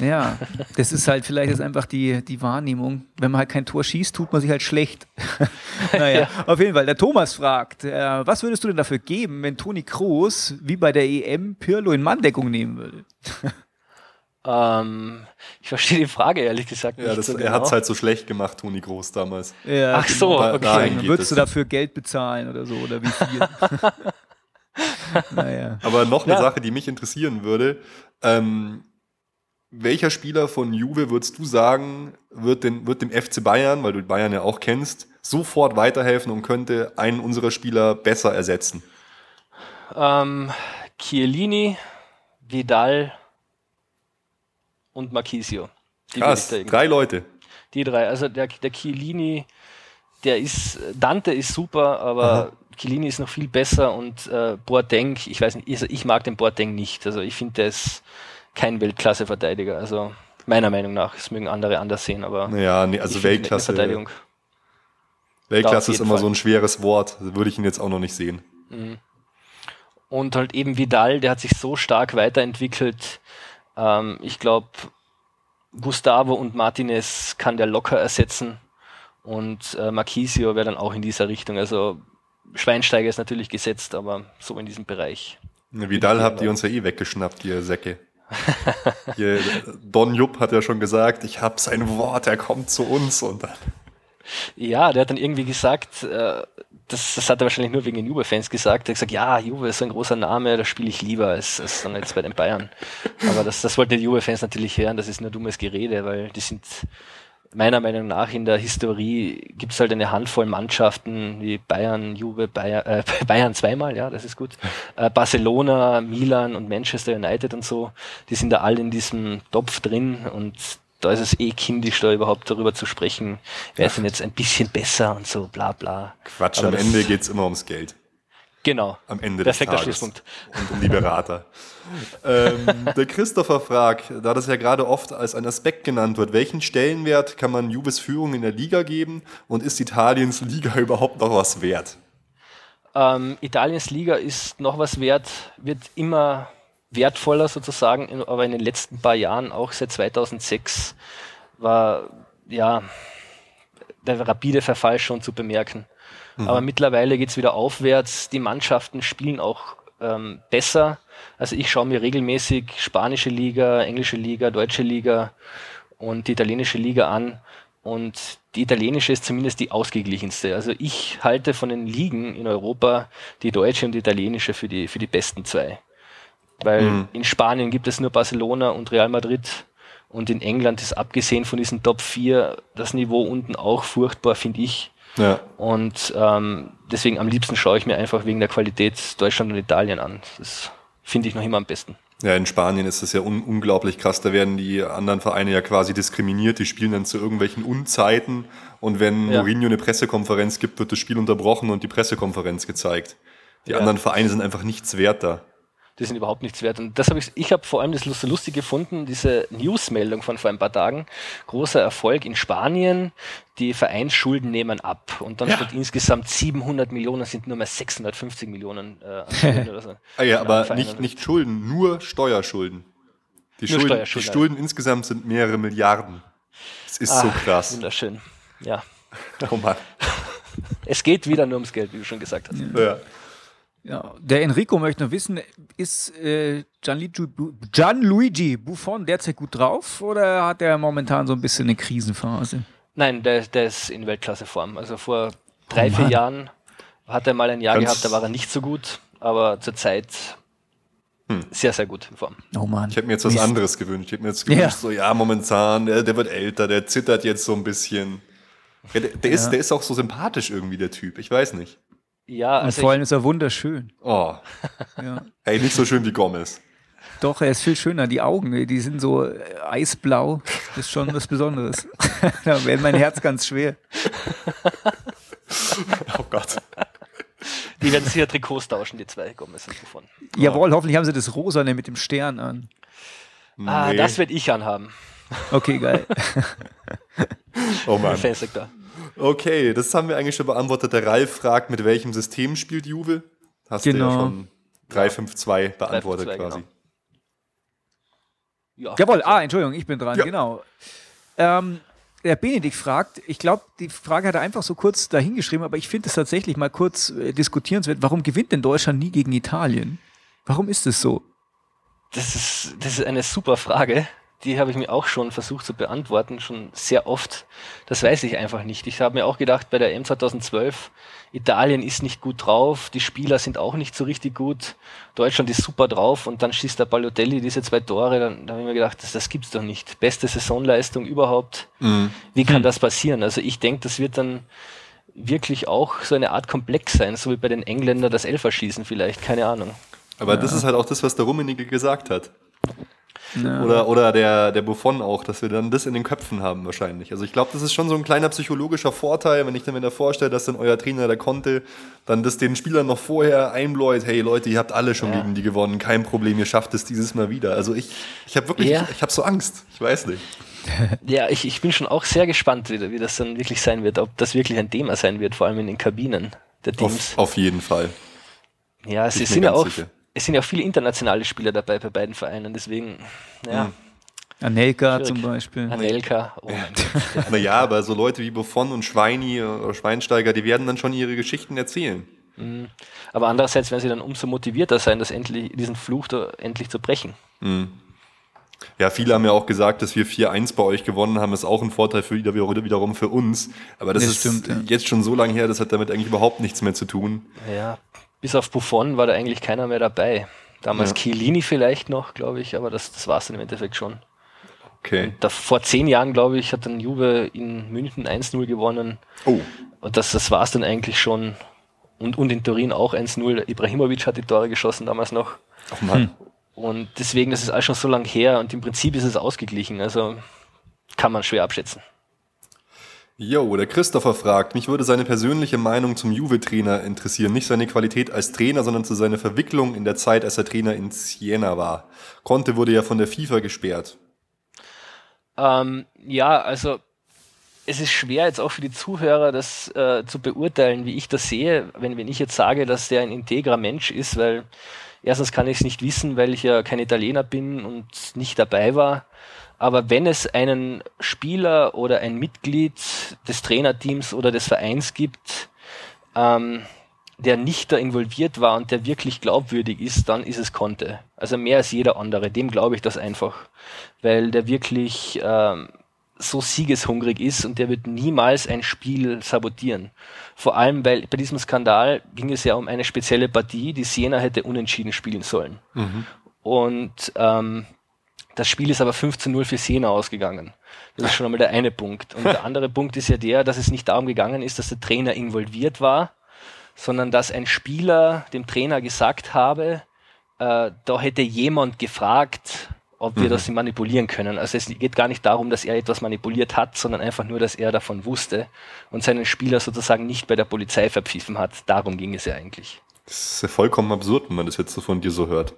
Ja, das ist halt vielleicht ist einfach die, die Wahrnehmung. Wenn man halt kein Tor schießt, tut man sich halt schlecht. naja, ja. auf jeden Fall. Der Thomas fragt, äh, was würdest du denn dafür geben, wenn Toni Kroos wie bei der EM Pirlo in Manndeckung nehmen würde? Ähm, ich verstehe die Frage ehrlich gesagt ja, nicht. Das, so er genau. hat es halt so schlecht gemacht, Toni Groß damals. Ja, Ach so, okay. Dann würdest du dafür Geld bezahlen oder so oder wie viel? naja. Aber noch eine ja. Sache, die mich interessieren würde. Ähm, welcher Spieler von Juve würdest du sagen, wird, den, wird dem FC Bayern, weil du Bayern ja auch kennst, sofort weiterhelfen und könnte einen unserer Spieler besser ersetzen? Ähm, Chiellini, Vidal und Marquisio. Die Krass, drei Leute. Die drei. Also der, der Chiellini, der ist, Dante ist super, aber Aha. Chiellini ist noch viel besser und äh, Boateng, ich weiß nicht, also ich mag den Boateng nicht. Also ich finde, der ist kein Weltklasse-Verteidiger. Also meiner Meinung nach. Es mögen andere anders sehen, aber. Naja, nee, also Weltklasse. Verteidigung. Weltklasse ist immer Fall. so ein schweres Wort. Würde ich ihn jetzt auch noch nicht sehen. Mhm. Und halt eben Vidal, der hat sich so stark weiterentwickelt. Ähm, ich glaube, Gustavo und Martinez kann der locker ersetzen. Und äh, Marquisio wäre dann auch in dieser Richtung. Also Schweinsteiger ist natürlich gesetzt, aber so in diesem Bereich. Vidal habt ihr uns ja eh weggeschnappt, ihr Säcke. Hier, Don Jupp hat ja schon gesagt, ich habe sein Wort, er kommt zu uns und dann. Ja, der hat dann irgendwie gesagt, äh, das, das hat er wahrscheinlich nur wegen den Juve-Fans gesagt. Er hat gesagt, ja, Juve ist so ein großer Name, da spiele ich lieber als, als dann jetzt bei den Bayern. Aber das, das wollten die Juve-Fans natürlich hören, das ist nur dummes Gerede, weil die sind meiner Meinung nach in der Historie gibt es halt eine Handvoll Mannschaften wie Bayern, Juve, Bayern, äh, Bayern zweimal, ja, das ist gut. Äh, Barcelona, Milan und Manchester United und so, die sind da alle in diesem Topf drin und da ist es eh kindisch, da überhaupt darüber zu sprechen, wer ist denn jetzt ein bisschen besser und so, bla bla. Quatsch, Aber am Ende geht's immer ums Geld. Genau. Am Ende Perfekter des Tages. Schlusspunkt. Und um die Berater. ähm, der Christopher fragt, da das ja gerade oft als ein Aspekt genannt wird, welchen Stellenwert kann man Juves Führung in der Liga geben und ist Italiens Liga überhaupt noch was wert? Ähm, Italiens Liga ist noch was wert, wird immer wertvoller sozusagen, aber in den letzten paar Jahren, auch seit 2006, war ja der rapide Verfall schon zu bemerken. Mhm. Aber mittlerweile geht's wieder aufwärts. Die Mannschaften spielen auch ähm, besser. Also ich schaue mir regelmäßig spanische Liga, englische Liga, deutsche Liga und die italienische Liga an. Und die italienische ist zumindest die ausgeglichenste. Also ich halte von den Ligen in Europa die deutsche und die italienische für die, für die besten zwei. Weil mhm. in Spanien gibt es nur Barcelona und Real Madrid. Und in England ist abgesehen von diesen Top 4 das Niveau unten auch furchtbar, finde ich. Ja. Und ähm, deswegen am liebsten schaue ich mir einfach wegen der Qualität Deutschland und Italien an. Das finde ich noch immer am besten. Ja, in Spanien ist das ja un unglaublich krass. Da werden die anderen Vereine ja quasi diskriminiert. Die spielen dann zu irgendwelchen Unzeiten. Und wenn ja. Mourinho eine Pressekonferenz gibt, wird das Spiel unterbrochen und die Pressekonferenz gezeigt. Die ja. anderen Vereine sind einfach nichts wert da die sind überhaupt nichts wert. Und das habe ich, ich habe vor allem das lustig gefunden, diese Newsmeldung von vor ein paar Tagen. Großer Erfolg in Spanien, die Vereinsschulden nehmen ab. Und dann ja. statt insgesamt 700 Millionen sind nur mehr 650 Millionen äh, oder so. ah ja, aber nicht, nicht Schulden, nur Steuerschulden. Die, nur Schulden, die Schulden insgesamt sind mehrere Milliarden. Das ist Ach, so krass. Wunderschön, ja. Oh Mann. Es geht wieder nur ums Geld, wie du schon gesagt hast. Ja. Ja, der Enrico möchte noch wissen, ist äh, Gianluigi, Gianluigi Buffon derzeit gut drauf oder hat er momentan so ein bisschen eine Krisenphase? Nein, der, der ist in Weltklasseform. Also vor drei, oh vier Jahren hat er mal ein Jahr Ganz gehabt, da war er nicht so gut, aber zurzeit hm. sehr, sehr gut in Form. Oh Mann. Ich hätte mir jetzt was Mist. anderes gewünscht. Ich hätte mir jetzt gewünscht, ja. so ja, momentan, der, der, wird älter, der zittert jetzt so ein bisschen. Ja, der, der, ja. Ist, der ist auch so sympathisch irgendwie, der Typ. Ich weiß nicht. Ja, also und vor allem ist er wunderschön. Oh. ja. Ey, nicht so schön wie Gomez. Doch, er ist viel schöner. Die Augen, die sind so äh, eisblau. Das ist schon was Besonderes. da wäre mein Herz ganz schwer. Oh Gott. Die werden sicher Trikots tauschen, die zwei Gomez und Buffon. Jawohl, hoffentlich haben sie das Rosane mit dem Stern an. Ah, Nee. das werde ich anhaben. Okay, geil. Oh Mann. Fässig da. Okay, das haben wir eigentlich schon beantwortet. Der Ralf fragt, mit welchem System spielt Juve? Hast du Genau. ja schon 3-5-2 beantwortet 3-5-2, quasi. genau. Ja, Jawohl, ah, Entschuldigung, ich bin dran, Ja. genau. Ähm, der Benedikt fragt, ich glaube, die Frage hat er einfach so kurz dahingeschrieben, aber ich finde es tatsächlich mal kurz äh, diskutierenswert. Warum gewinnt denn Deutschland nie gegen Italien? Warum ist es so? Das ist, das ist eine super Frage. Die habe ich mir auch schon versucht zu beantworten, schon sehr oft. Das weiß ich einfach nicht. Ich habe mir auch gedacht, bei der M 2012, Italien ist nicht gut drauf, die Spieler sind auch nicht so richtig gut, Deutschland ist super drauf und dann schießt der Balotelli diese zwei Tore, dann, dann habe ich mir gedacht, das, das gibt's doch nicht. Beste Saisonleistung überhaupt. Wie kann das passieren? Also ich denke, das wird dann wirklich auch so eine Art Komplex sein, so wie bei den Engländern das Elferschießen vielleicht, keine Ahnung. Aber das ist halt auch das, was der Rummenigge gesagt hat. Oder, oder der, der Buffon auch, dass wir dann das in den Köpfen haben wahrscheinlich. Also ich glaube, das ist schon so ein kleiner psychologischer Vorteil, wenn ich mir da vorstelle, dass dann euer Trainer, der konnte, dann das den Spielern noch vorher einbläut, hey Leute, ihr habt alle schon Ja. gegen die gewonnen, kein Problem, ihr schafft es dieses Mal wieder. Also ich, ich habe wirklich, Ja. ich, ich habe so Angst. Ich weiß nicht. Ja, ich, ich bin schon auch sehr gespannt, wie, wie das dann wirklich sein wird, ob das wirklich ein Thema sein wird, vor allem in den Kabinen der Teams. Auf, auf jeden Fall. ja, ich sind ja auch, sicher. Es sind ja auch viele internationale Spieler dabei bei beiden Vereinen, deswegen, ja, Anelka Schwierig. zum Beispiel. Anelka, oh mein Gott. Naja, aber so Leute wie Buffon und Schweini oder Schweinsteiger, die werden dann schon ihre Geschichten erzählen. Aber andererseits werden sie dann umso motivierter sein, das endlich, diesen Fluch da endlich zu brechen. Ja, viele haben ja auch gesagt, dass wir 4-1 bei euch gewonnen haben, ist auch ein Vorteil für wieder, wiederum für uns. Aber das, Das ist stimmt, ja. jetzt schon so lange her, das hat damit eigentlich überhaupt nichts mehr zu tun. Ja, bis auf Buffon war da eigentlich keiner mehr dabei. Damals Ja. Chiellini vielleicht noch, glaube ich, aber das, das war es dann im Endeffekt schon. Okay. Da, vor zehn Jahren, glaube ich, hat dann Juve in München 1-0 gewonnen. Oh, Und das, das war es dann eigentlich schon. Und, und in Turin auch 1-0. Ibrahimovic hat die Tore geschossen damals noch. ach Mann. Und deswegen, das ist alles schon so lang her und im Prinzip ist es ausgeglichen. Also kann man schwer abschätzen. Jo, der Christopher fragt, mich würde seine persönliche Meinung zum Juve-Trainer interessieren. Nicht seine Qualität als Trainer, sondern zu seiner Verwicklung in der Zeit, als er Trainer in Siena war. Conte wurde ja von der FIFA gesperrt. Ähm, ja, also es ist schwer jetzt auch für die Zuhörer, das äh, zu beurteilen, wie ich das sehe, wenn, wenn ich jetzt sage, dass der ein integrer Mensch ist, weil erstens kann ich es nicht wissen, weil ich ja kein Italiener bin und nicht dabei war. Aber wenn es einen Spieler oder ein Mitglied des Trainerteams oder des Vereins gibt, ähm, der nicht da involviert war und der wirklich glaubwürdig ist, dann ist es Conte. Also mehr als jeder andere. Dem glaube ich das einfach. Weil der wirklich ähm, so siegeshungrig ist und der wird niemals ein Spiel sabotieren. Vor allem, weil bei diesem Skandal ging es ja um eine spezielle Partie, die Siena hätte unentschieden spielen sollen. Und ähm, das Spiel ist aber 15-0 für Siena ausgegangen. Das ist schon einmal der eine Punkt. Und der andere Punkt ist ja der, dass es nicht darum gegangen ist, dass der Trainer involviert war, sondern dass ein Spieler dem Trainer gesagt habe, äh, da hätte jemand gefragt, ob wir das manipulieren können. Also es geht gar nicht darum, dass er etwas manipuliert hat, sondern einfach nur, dass er davon wusste und seinen Spieler sozusagen nicht bei der Polizei verpfiffen hat. Darum ging es ja eigentlich. Das ist ja vollkommen absurd, wenn man das jetzt so von dir so hört.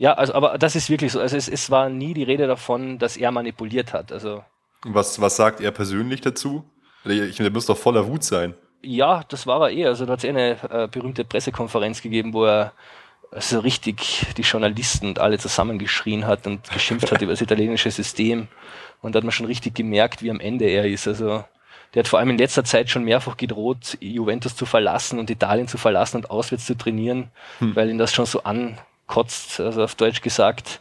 Ja, also aber das ist wirklich so. Also es, es war nie die Rede davon, dass er manipuliert hat. Also Was, was sagt er persönlich dazu? Ich, der muss doch voller Wut sein. Ja, das war er eh. Also da hat es eh eine äh, berühmte Pressekonferenz gegeben, wo er so richtig die Journalisten und alle zusammengeschrien hat und geschimpft hat über das italienische System. Und da hat man schon richtig gemerkt, wie am Ende er ist. Also der hat vor allem in letzter Zeit schon mehrfach gedroht, Juventus zu verlassen und Italien zu verlassen und auswärts zu trainieren, weil ihn das schon so ankotzt, also auf Deutsch gesagt,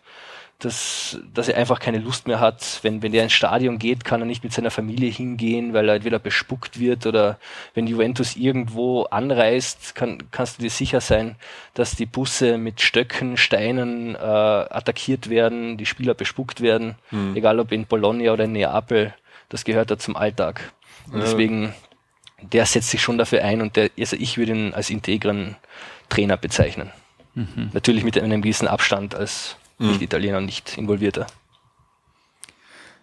dass, dass er einfach keine Lust mehr hat. Wenn, wenn er ins Stadion geht, kann er nicht mit seiner Familie hingehen, weil er entweder bespuckt wird oder wenn Juventus irgendwo anreist, kann, kannst du dir sicher sein, dass die Busse mit Stöcken, Steinen äh, attackiert werden, die Spieler bespuckt werden, egal ob in Bologna oder in Neapel, das gehört da zum Alltag. Und deswegen, der setzt sich schon dafür ein und der, also ich würde ihn als integren Trainer bezeichnen. Natürlich mit einem gewissen Abstand als nicht Italiener und nicht involvierter.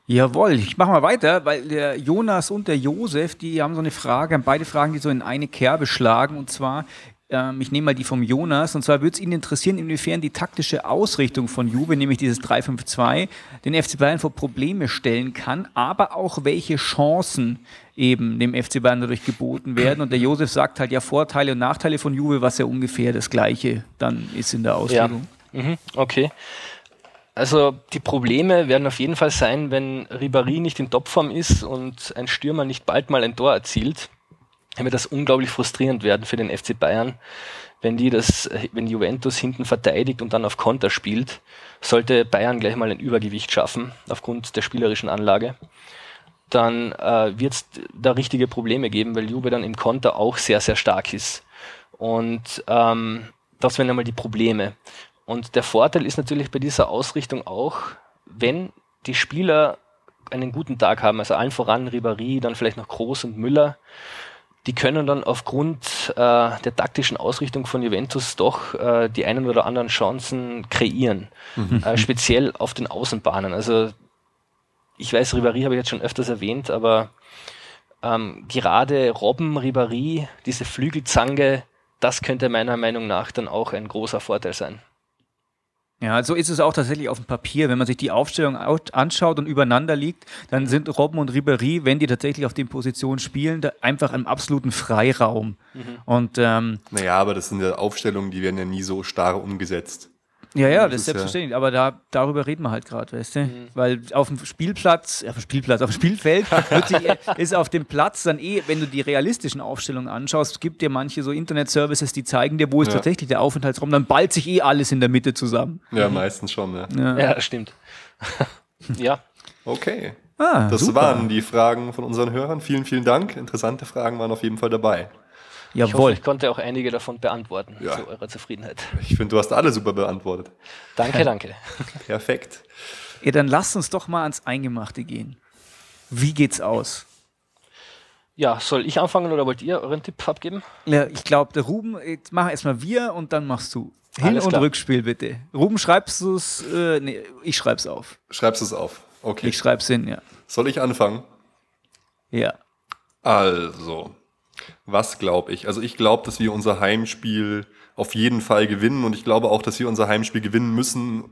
Jawohl, ich mache mal weiter, weil der Jonas und der Josef, die haben so eine Frage, haben beide Fragen, die so in eine Kerbe schlagen. Und zwar, ähm, ich nehme mal die vom Jonas, und zwar würde es ihn interessieren, inwiefern die taktische Ausrichtung von Juve, nämlich dieses 3-5-2, den FC Bayern vor Probleme stellen kann, aber auch welche Chancen eben dem FC Bayern dadurch geboten werden. Und der Josef sagt halt ja Vorteile und Nachteile von Juve, was ja ungefähr das Gleiche dann ist in der Auslegung. Ja. Mhm, okay. Also die Probleme werden auf jeden Fall sein, wenn Ribéry nicht in Topform ist und ein Stürmer nicht bald mal ein Tor erzielt, dann wird das unglaublich frustrierend werden für den FC Bayern, wenn die das, wenn Juventus hinten verteidigt und dann auf Konter spielt, sollte Bayern gleich mal ein Übergewicht schaffen aufgrund der spielerischen Anlage, dann äh, wird es da richtige Probleme geben, weil Juve dann im Konter auch sehr, sehr stark ist. Und ähm, das wären einmal die Probleme. Und der Vorteil ist natürlich bei dieser Ausrichtung auch, wenn die Spieler einen guten Tag haben, also allen voran Ribéry, dann vielleicht noch Groß und Müller, die können dann aufgrund äh, der taktischen Ausrichtung von Juventus doch äh, die einen oder anderen Chancen kreieren, mhm. äh, speziell auf den Außenbahnen. Also ich weiß, Ribéry habe ich jetzt schon öfters erwähnt, aber ähm, gerade Robben, Ribéry, diese Flügelzange, das könnte meiner Meinung nach dann auch ein großer Vorteil sein. Ja, so ist es auch tatsächlich auf dem Papier. Wenn man sich die Aufstellung anschaut und übereinander liegt, dann sind Robben und Ribery, wenn die tatsächlich auf den Positionen spielen, einfach im absoluten Freiraum. Mhm. Und ähm, naja, aber das sind ja Aufstellungen, die werden ja nie so starr umgesetzt. Ja, ja, das, ist selbstverständlich. Ja aber da, darüber reden wir halt gerade, weißt du? Mhm. Weil auf dem Spielplatz, auf dem Spielplatz, auf dem Spielfeld sich, ist auf dem Platz dann eh, wenn du die realistischen Aufstellungen anschaust, gibt dir manche so Internet-Services, die zeigen dir, wo ist ja. tatsächlich der Aufenthaltsraum, dann ballt sich eh alles in der Mitte zusammen. Ja, mhm. meistens schon, ja. Ja, ja stimmt. ja. Okay. Ah, das super. waren die Fragen von unseren Hörern. Vielen, vielen Dank. Interessante Fragen waren auf jeden Fall dabei. Jawohl. Ich hoffe, ich konnte auch einige davon beantworten, ja. zu eurer Zufriedenheit. Ich finde, du hast alle super beantwortet. Danke, danke. Perfekt. Ja, dann lasst uns doch mal ans Eingemachte gehen. Wie geht's aus? Ja, soll ich anfangen oder wollt ihr euren Tipp abgeben? Ja, ich glaube, der Ruben, jetzt mach erstmal wir und dann machst du. Hin- Alles und klar. Rückspiel bitte. Ruben, schreibst du es? Äh, nee, ich schreib's auf. Schreibst du es auf? Okay. Ich schreib's hin, ja. Soll ich anfangen? Ja. Also, was glaube ich? Also ich glaube, dass wir unser Heimspiel auf jeden Fall gewinnen und ich glaube auch, dass wir unser Heimspiel gewinnen müssen,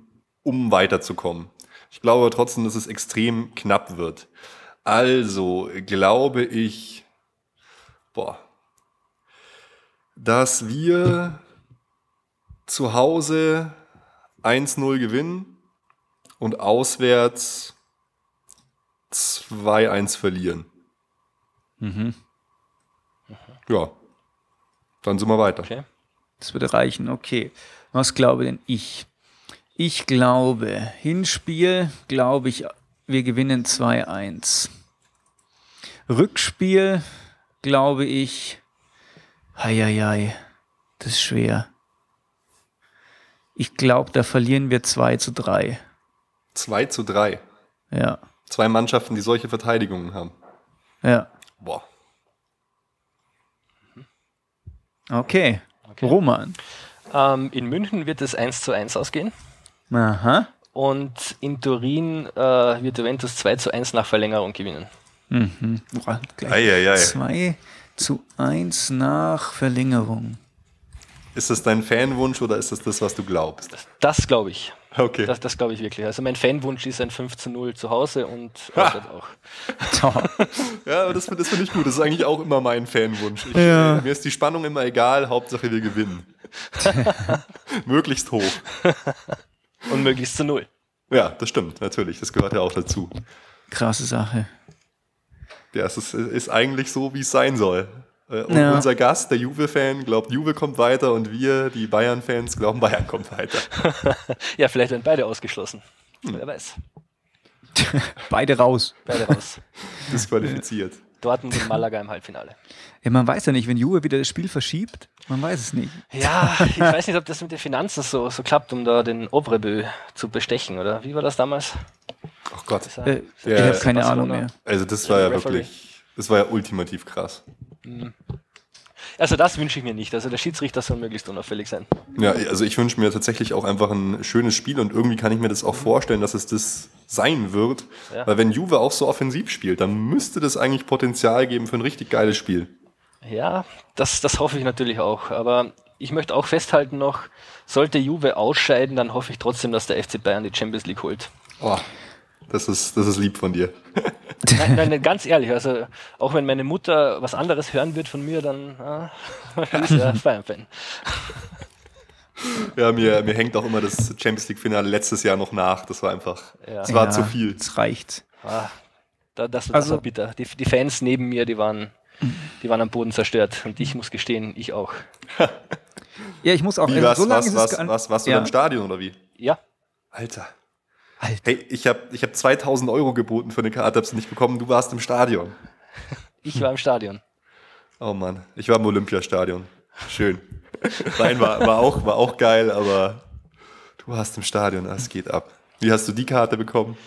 um weiterzukommen. Ich glaube trotzdem, dass es extrem knapp wird. Also glaube ich, boah, dass wir zu Hause 1-0 gewinnen und auswärts 2-1 verlieren. Mhm. Ja, dann sind wir weiter. Okay. Das würde reichen, okay. Was glaube denn ich? Ich glaube, Hinspiel, glaube ich, wir gewinnen 2-1. Rückspiel, glaube ich, heieiei, das ist schwer. Ich glaube, da verlieren wir 2 zu 3. 2 zu 3? Ja. Zwei Mannschaften, die solche Verteidigungen haben. Ja. Boah. Okay. okay. Roman. Ähm, in München wird es 1 zu 1 ausgehen. Aha. Und in Turin äh, wird Juventus 2 zu 1 nach Verlängerung gewinnen. Mhm. Boah, ei, ei, ei. 2 zu 1 nach Verlängerung. Ist das dein Fanwunsch oder ist das das, was du glaubst? Das, das glaube ich. Okay. Das, das glaube ich wirklich. Also mein Fanwunsch ist ein 5 zu 0 zu Hause und auch. ja, aber das, das finde ich gut. Das ist eigentlich auch immer mein Fanwunsch. Ich, ja. äh, mir ist die Spannung immer egal, Hauptsache wir gewinnen. möglichst hoch. Und möglichst zu null. Ja, das stimmt, natürlich. Das gehört ja auch dazu. Krasse Sache. Ja, es ist, ist eigentlich so, wie es sein soll. Äh, und ja. unser Gast, der Juve-Fan, glaubt, Juve kommt weiter und wir, die Bayern-Fans, glauben, Bayern kommt weiter. ja, vielleicht werden beide ausgeschlossen. Hm. Wer weiß. beide raus. Beide raus. Disqualifiziert. Dortmund und Malaga im Halbfinale. Ja, man weiß ja nicht, wenn Juve wieder das Spiel verschiebt, man weiß es nicht. Ja, ich weiß nicht, ob das mit den Finanzen so, so klappt, um da den Obrebö zu bestechen, oder? Wie war das damals? Ach oh Gott. Äh, ich habe keine Ahnung mehr. Also das war ja wirklich, das war ja ultimativ krass. Also das wünsche ich mir nicht. Also der Schiedsrichter soll möglichst unauffällig sein. Ja, also ich wünsche mir tatsächlich auch einfach ein schönes Spiel und irgendwie kann ich mir das auch vorstellen, dass es das sein wird. Ja. Weil wenn Juve auch so offensiv spielt, dann müsste das eigentlich Potenzial geben für ein richtig geiles Spiel. Ja, das, das hoffe ich natürlich auch. Aber ich möchte auch festhalten noch, sollte Juve ausscheiden, dann hoffe ich trotzdem, dass der FC Bayern die Champions League holt. Oh, das ist, das ist lieb von dir. Nein, nein, ganz ehrlich, also auch wenn meine Mutter was anderes hören wird von mir, dann ah, ist ja Bayern-Fan. Ja, mir, mir hängt auch immer das Champions League-Finale letztes Jahr noch nach. Das war einfach, Ja. das war Ja, zu viel. Es reicht. Ah, da, das, das Also- war bitter. Die, die Fans neben mir, die waren, die waren am Boden zerstört. Und ich muss gestehen, ich auch. Ja, ich muss auch. Wie, also was, so lange was, ist es was, was, warst du ja. im Stadion oder wie? Ja, Alter. Alter. Hey, ich habe ich hab 2000 Euro geboten für eine Karte, hab's nicht bekommen. Du warst im Stadion. ich war im Stadion. Oh Mann, ich war im Olympiastadion. Schön. Nein, war, war, auch, war auch geil, aber du warst im Stadion, es geht ab. Wie hast du die Karte bekommen?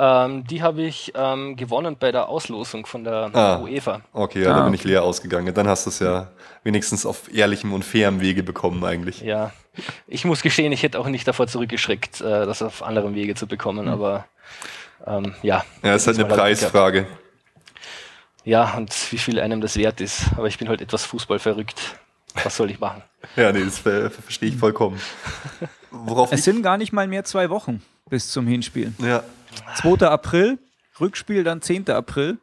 Ähm, die habe ich ähm, gewonnen bei der Auslosung von der Ah. UEFA. Okay, ja, Ah, da bin ich leer ausgegangen. Dann hast du es ja wenigstens auf ehrlichem und fairem Wege bekommen eigentlich. Ja, ich muss gestehen, ich hätte auch nicht davor zurückgeschreckt, äh, das auf anderem Wege zu bekommen, aber ähm, ja. Ja, es ist halt eine Preisfrage. Ja, und wie viel einem das wert ist. Aber ich bin halt etwas Fußball verrückt. Was soll ich machen? Ja, nee, das ver verstehe ich vollkommen. Worauf Es sind gar nicht mal mehr zwei Wochen bis zum Hinspiel. ja, 2. April, Rückspiel dann 10. April.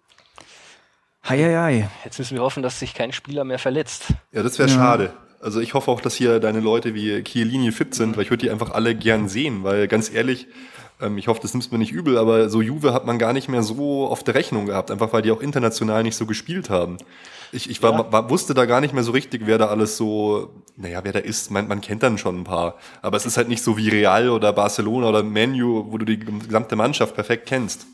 Heieiei. Jetzt müssen wir hoffen, dass sich kein Spieler mehr verletzt. ja, das wäre schade. Also ich hoffe auch, dass hier deine Leute wie Chiellini fit sind, weil ich würde die einfach alle gern sehen, weil ganz ehrlich, ähm, ich hoffe, das nimmst mir nicht übel, aber so Juve hat man gar nicht mehr so auf der Rechnung gehabt, einfach weil die auch international nicht so gespielt haben. Ich, ich war, Ja. war, wusste da gar nicht mehr so richtig, wer da alles so, naja, wer da ist. Man, man kennt dann schon ein paar. Aber es ist halt nicht so wie Real oder Barcelona oder Manu, wo du die gesamte Mannschaft perfekt kennst.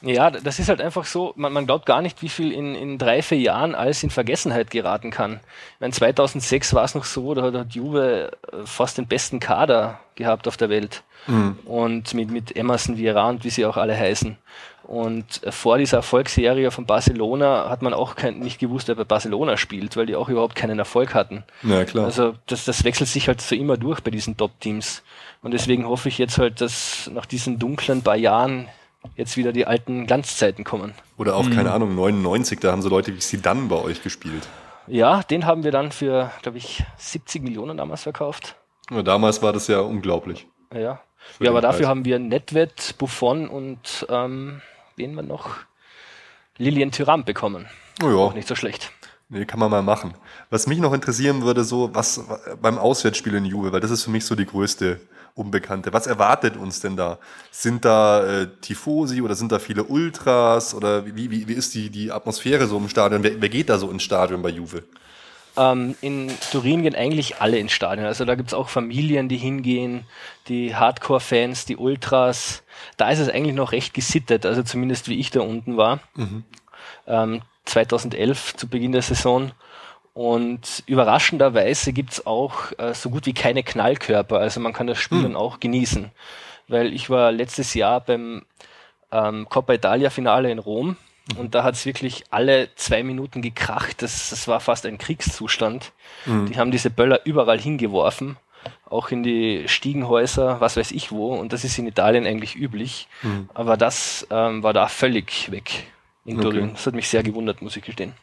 Ja, das ist halt einfach so, man, man glaubt gar nicht, wie viel in, in drei, vier Jahren alles in Vergessenheit geraten kann. Ich meine, 2006 war es noch so, da hat- hat Juve äh, fast den besten Kader gehabt auf der Welt. Und mit, mit Emerson, Vieira und wie sie auch alle heißen. Und äh, vor dieser Erfolgsserie von Barcelona hat man auch kein, nicht gewusst, wer bei Barcelona spielt, weil die auch überhaupt keinen Erfolg hatten. Ja, klar. Also das, das wechselt sich halt so immer durch bei diesen Top-Teams. Und deswegen hoffe ich jetzt halt, dass nach diesen dunklen paar Jahren jetzt wieder die alten Glanzzeiten kommen. Oder auch, keine Ahnung, 99, da haben so Leute wie Zidane bei euch gespielt. Ja, den haben wir dann für, glaube ich, 70 Millionen damals verkauft. Ja, damals war das ja unglaublich. Ja, ja aber dafür Preis. haben wir Netwet, Buffon und ähm, wen wir noch? Lilian Thuram bekommen. Oh ja. Auch nicht so schlecht. Nee, kann man mal machen. Was mich noch interessieren würde, so was beim Auswärtsspiel in Juve, weil das ist für mich so die größte Unbekannte. Was erwartet uns denn da? Sind da äh, Tifosi oder sind da viele Ultras oder wie, wie, wie ist die, die Atmosphäre so im Stadion? Wer, wer geht da so ins Stadion bei Juve? Ähm, in Turin gehen eigentlich alle ins Stadion. Also da gibt's auch Familien, die hingehen, die Hardcore-Fans, die Ultras. Da ist es eigentlich noch recht gesittet, also zumindest wie ich da unten war. Ähm, 2011 zu Beginn der Saison. Und überraschenderweise gibt's auch äh, so gut wie keine Knallkörper. Also man kann das Spiel dann auch genießen. Weil ich war letztes Jahr beim ähm, Coppa Italia Finale in Rom und da hat's wirklich alle zwei Minuten gekracht. Das, das war fast ein Kriegszustand. Die haben diese Böller überall hingeworfen, auch in die Stiegenhäuser, was weiß ich wo. Und das ist in Italien eigentlich üblich. Aber das ähm, war da völlig weg in Okay. Turin. Das hat mich sehr gewundert, muss ich gestehen.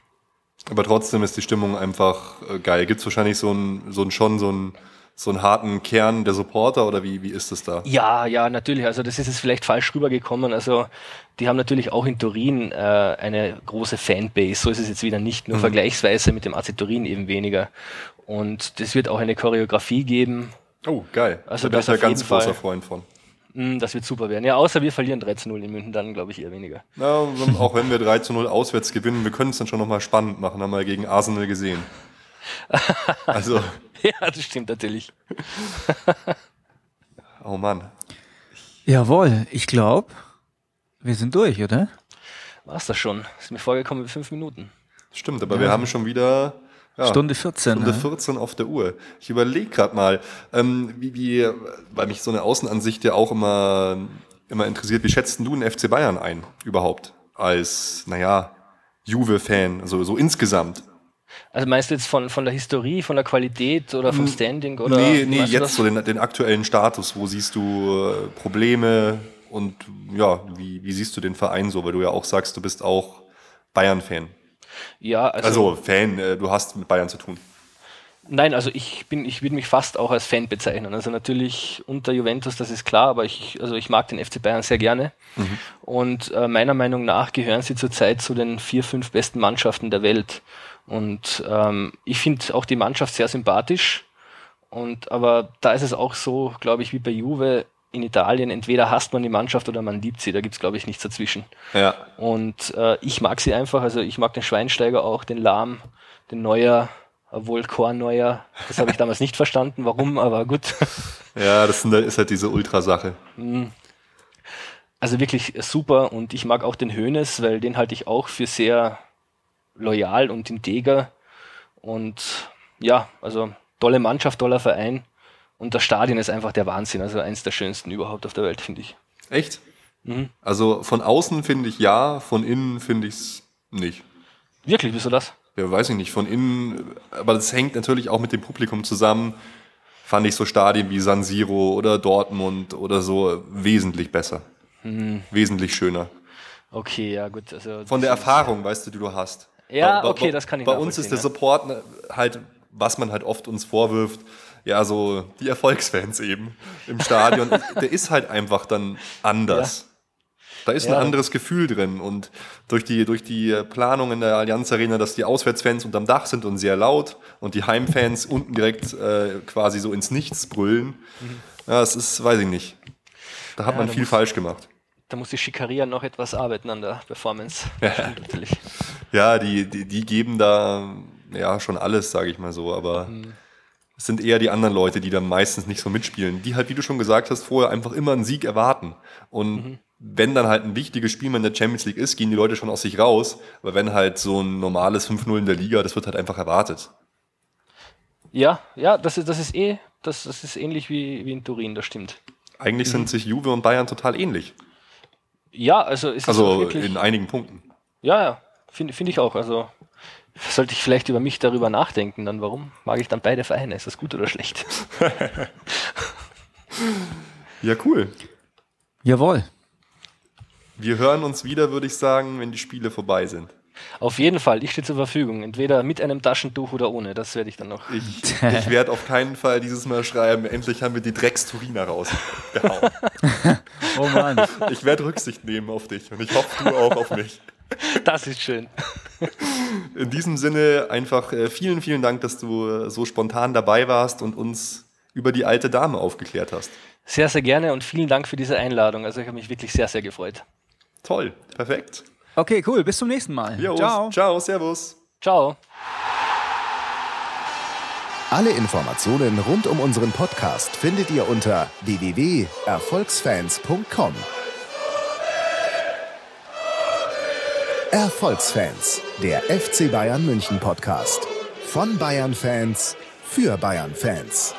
Aber trotzdem ist die Stimmung einfach äh, geil. Gibt es wahrscheinlich so einen, so einen schon so einen, so einen harten Kern der Supporter oder wie, wie ist es da? Ja, ja, natürlich. Also das ist jetzt vielleicht falsch rübergekommen. Also die haben natürlich auch in Turin äh, eine große Fanbase. So ist es jetzt wieder nicht, nur vergleichsweise mit dem AC Turin eben weniger. Und das wird auch eine Choreografie geben. Oh, geil. Also da bin ich das ja ganz großer. Freund von. Mm, Das wird super werden. Ja, außer wir verlieren 13-0 in München, dann glaube ich eher weniger. Ja, auch wenn wir 3 zu 0 auswärts gewinnen, wir können es dann schon nochmal spannend machen, haben wir gegen Arsenal gesehen. Also, ja, das stimmt natürlich. oh Mann. Jawohl, ich glaube, wir sind durch, oder? War's das schon? Ist mir vorgekommen wie fünf Minuten. Stimmt, aber wir haben schon wieder ja, Stunde 14. Stunde ne? 14 auf der Uhr. Ich überlege gerade mal, ähm, wie, wie, weil mich so eine Außenansicht ja auch immer, immer interessiert, wie schätzt denn du den FC Bayern ein überhaupt? Als, naja, Juve-Fan, also so insgesamt. Also meinst du jetzt von, von der Historie, von der Qualität oder vom Standing? Oder nee, nee, jetzt so den, den aktuellen Status. Wo siehst du äh, Probleme und ja, wie, wie siehst du den Verein so? Weil du ja auch sagst, du bist auch Bayern-Fan. Ja, also, Also Fan, äh, du hast mit Bayern zu tun. nein, also ich bin, ich würde mich fast auch als Fan bezeichnen. Also natürlich unter Juventus, das ist klar, aber ich, also ich mag den FC Bayern sehr gerne. Und äh, meiner Meinung nach gehören sie zurzeit zu den vier, fünf besten Mannschaften der Welt. Und ähm, ich finde auch die Mannschaft sehr sympathisch. Und aber da ist es auch so, glaube ich, wie bei Juve in Italien, entweder hasst man die Mannschaft oder man liebt sie. Da gibt's glaube ich, nichts dazwischen. Ja. Und äh, ich mag sie einfach, also ich mag den Schweinsteiger auch, den Lahm, den Neuer, obwohl Korn Neuer, das habe ich damals nicht verstanden, warum, aber gut. Ja, das ist halt diese Ultrasache. Also wirklich super und ich mag auch den Hoeneß, weil den halte ich auch für sehr loyal und integer. Und ja, also tolle Mannschaft, toller Verein. Und das Stadion ist einfach der Wahnsinn, also eins der schönsten überhaupt auf der Welt, finde ich. Echt? Mhm. Also von außen finde ich ja, von innen finde ich es nicht. Wirklich, wieso das? Ja, weiß ich nicht, von innen, aber das hängt natürlich auch mit dem Publikum zusammen. Fand ich so Stadien wie San Siro oder Dortmund oder so wesentlich besser. Mhm. Wesentlich schöner. Okay, ja gut. Also Von der Erfahrung, weißt du, die du hast. Ja, Bei- bei- okay, das kann ich Bei uns ist der Support halt, was man halt oft uns vorwirft, ja, so die Erfolgsfans eben im Stadion, der ist halt einfach dann anders. Da ist Ja. ein anderes Gefühl drin und durch die, durch die Planung in der Allianz Arena, dass die Auswärtsfans unterm Dach sind und sehr laut und die Heimfans unten direkt äh, quasi so ins Nichts brüllen, ja, es ist, weiß ich nicht. Da hat Ja, man viel muss- falsch gemacht. Da muss die Schikaria noch etwas arbeiten an der Performance. Stimmt natürlich. Ja, die, die, die geben da ja schon alles, sage ich mal so, aber es sind eher die anderen Leute, die dann meistens nicht so mitspielen, die halt, wie du schon gesagt hast, vorher einfach immer einen Sieg erwarten. Und wenn dann halt ein wichtiges Spiel mal in der Champions League ist, gehen die Leute schon aus sich raus, aber wenn halt so ein normales 5-0 in der Liga, das wird halt einfach erwartet. Ja, ja, das ist, das ist eh, das, das ist ähnlich wie, wie in Turin, das stimmt. Eigentlich sind sich Juve und Bayern total ähnlich. Ja, also ist Also wirklich. in einigen Punkten. Ja, ja, finde find ich auch. Also sollte ich vielleicht über mich darüber nachdenken, dann warum mag ich dann beide Vereine? Ist das gut oder schlecht? Ja, cool. Jawohl. Wir hören uns wieder, würde ich sagen, wenn die Spiele vorbei sind. Auf jeden Fall, ich stehe zur Verfügung. Entweder mit einem Taschentuch oder ohne. Das werde ich dann noch. Ich, ich werde auf keinen Fall dieses Mal schreiben, endlich haben wir die Drecks-Turiner rausgehauen. Oh Mann. Ich werde Rücksicht nehmen auf dich und ich hoffe, du auch auf mich. Das ist schön. In diesem Sinne einfach äh, vielen, vielen Dank, dass du äh, so spontan dabei warst und uns über die alte Dame aufgeklärt hast. Sehr, sehr gerne und vielen Dank für diese Einladung. Also ich habe mich wirklich sehr, sehr gefreut. Toll, perfekt. Okay, cool. Bis zum nächsten Mal. Jo, Ciao. Ciao, servus. Ciao. Alle Informationen rund um unseren Podcast findet ihr unter www.erfolgsfans.com. Erfolgsfans, der FC Bayern München Podcast. Von Bayern Fans für Bayern Fans.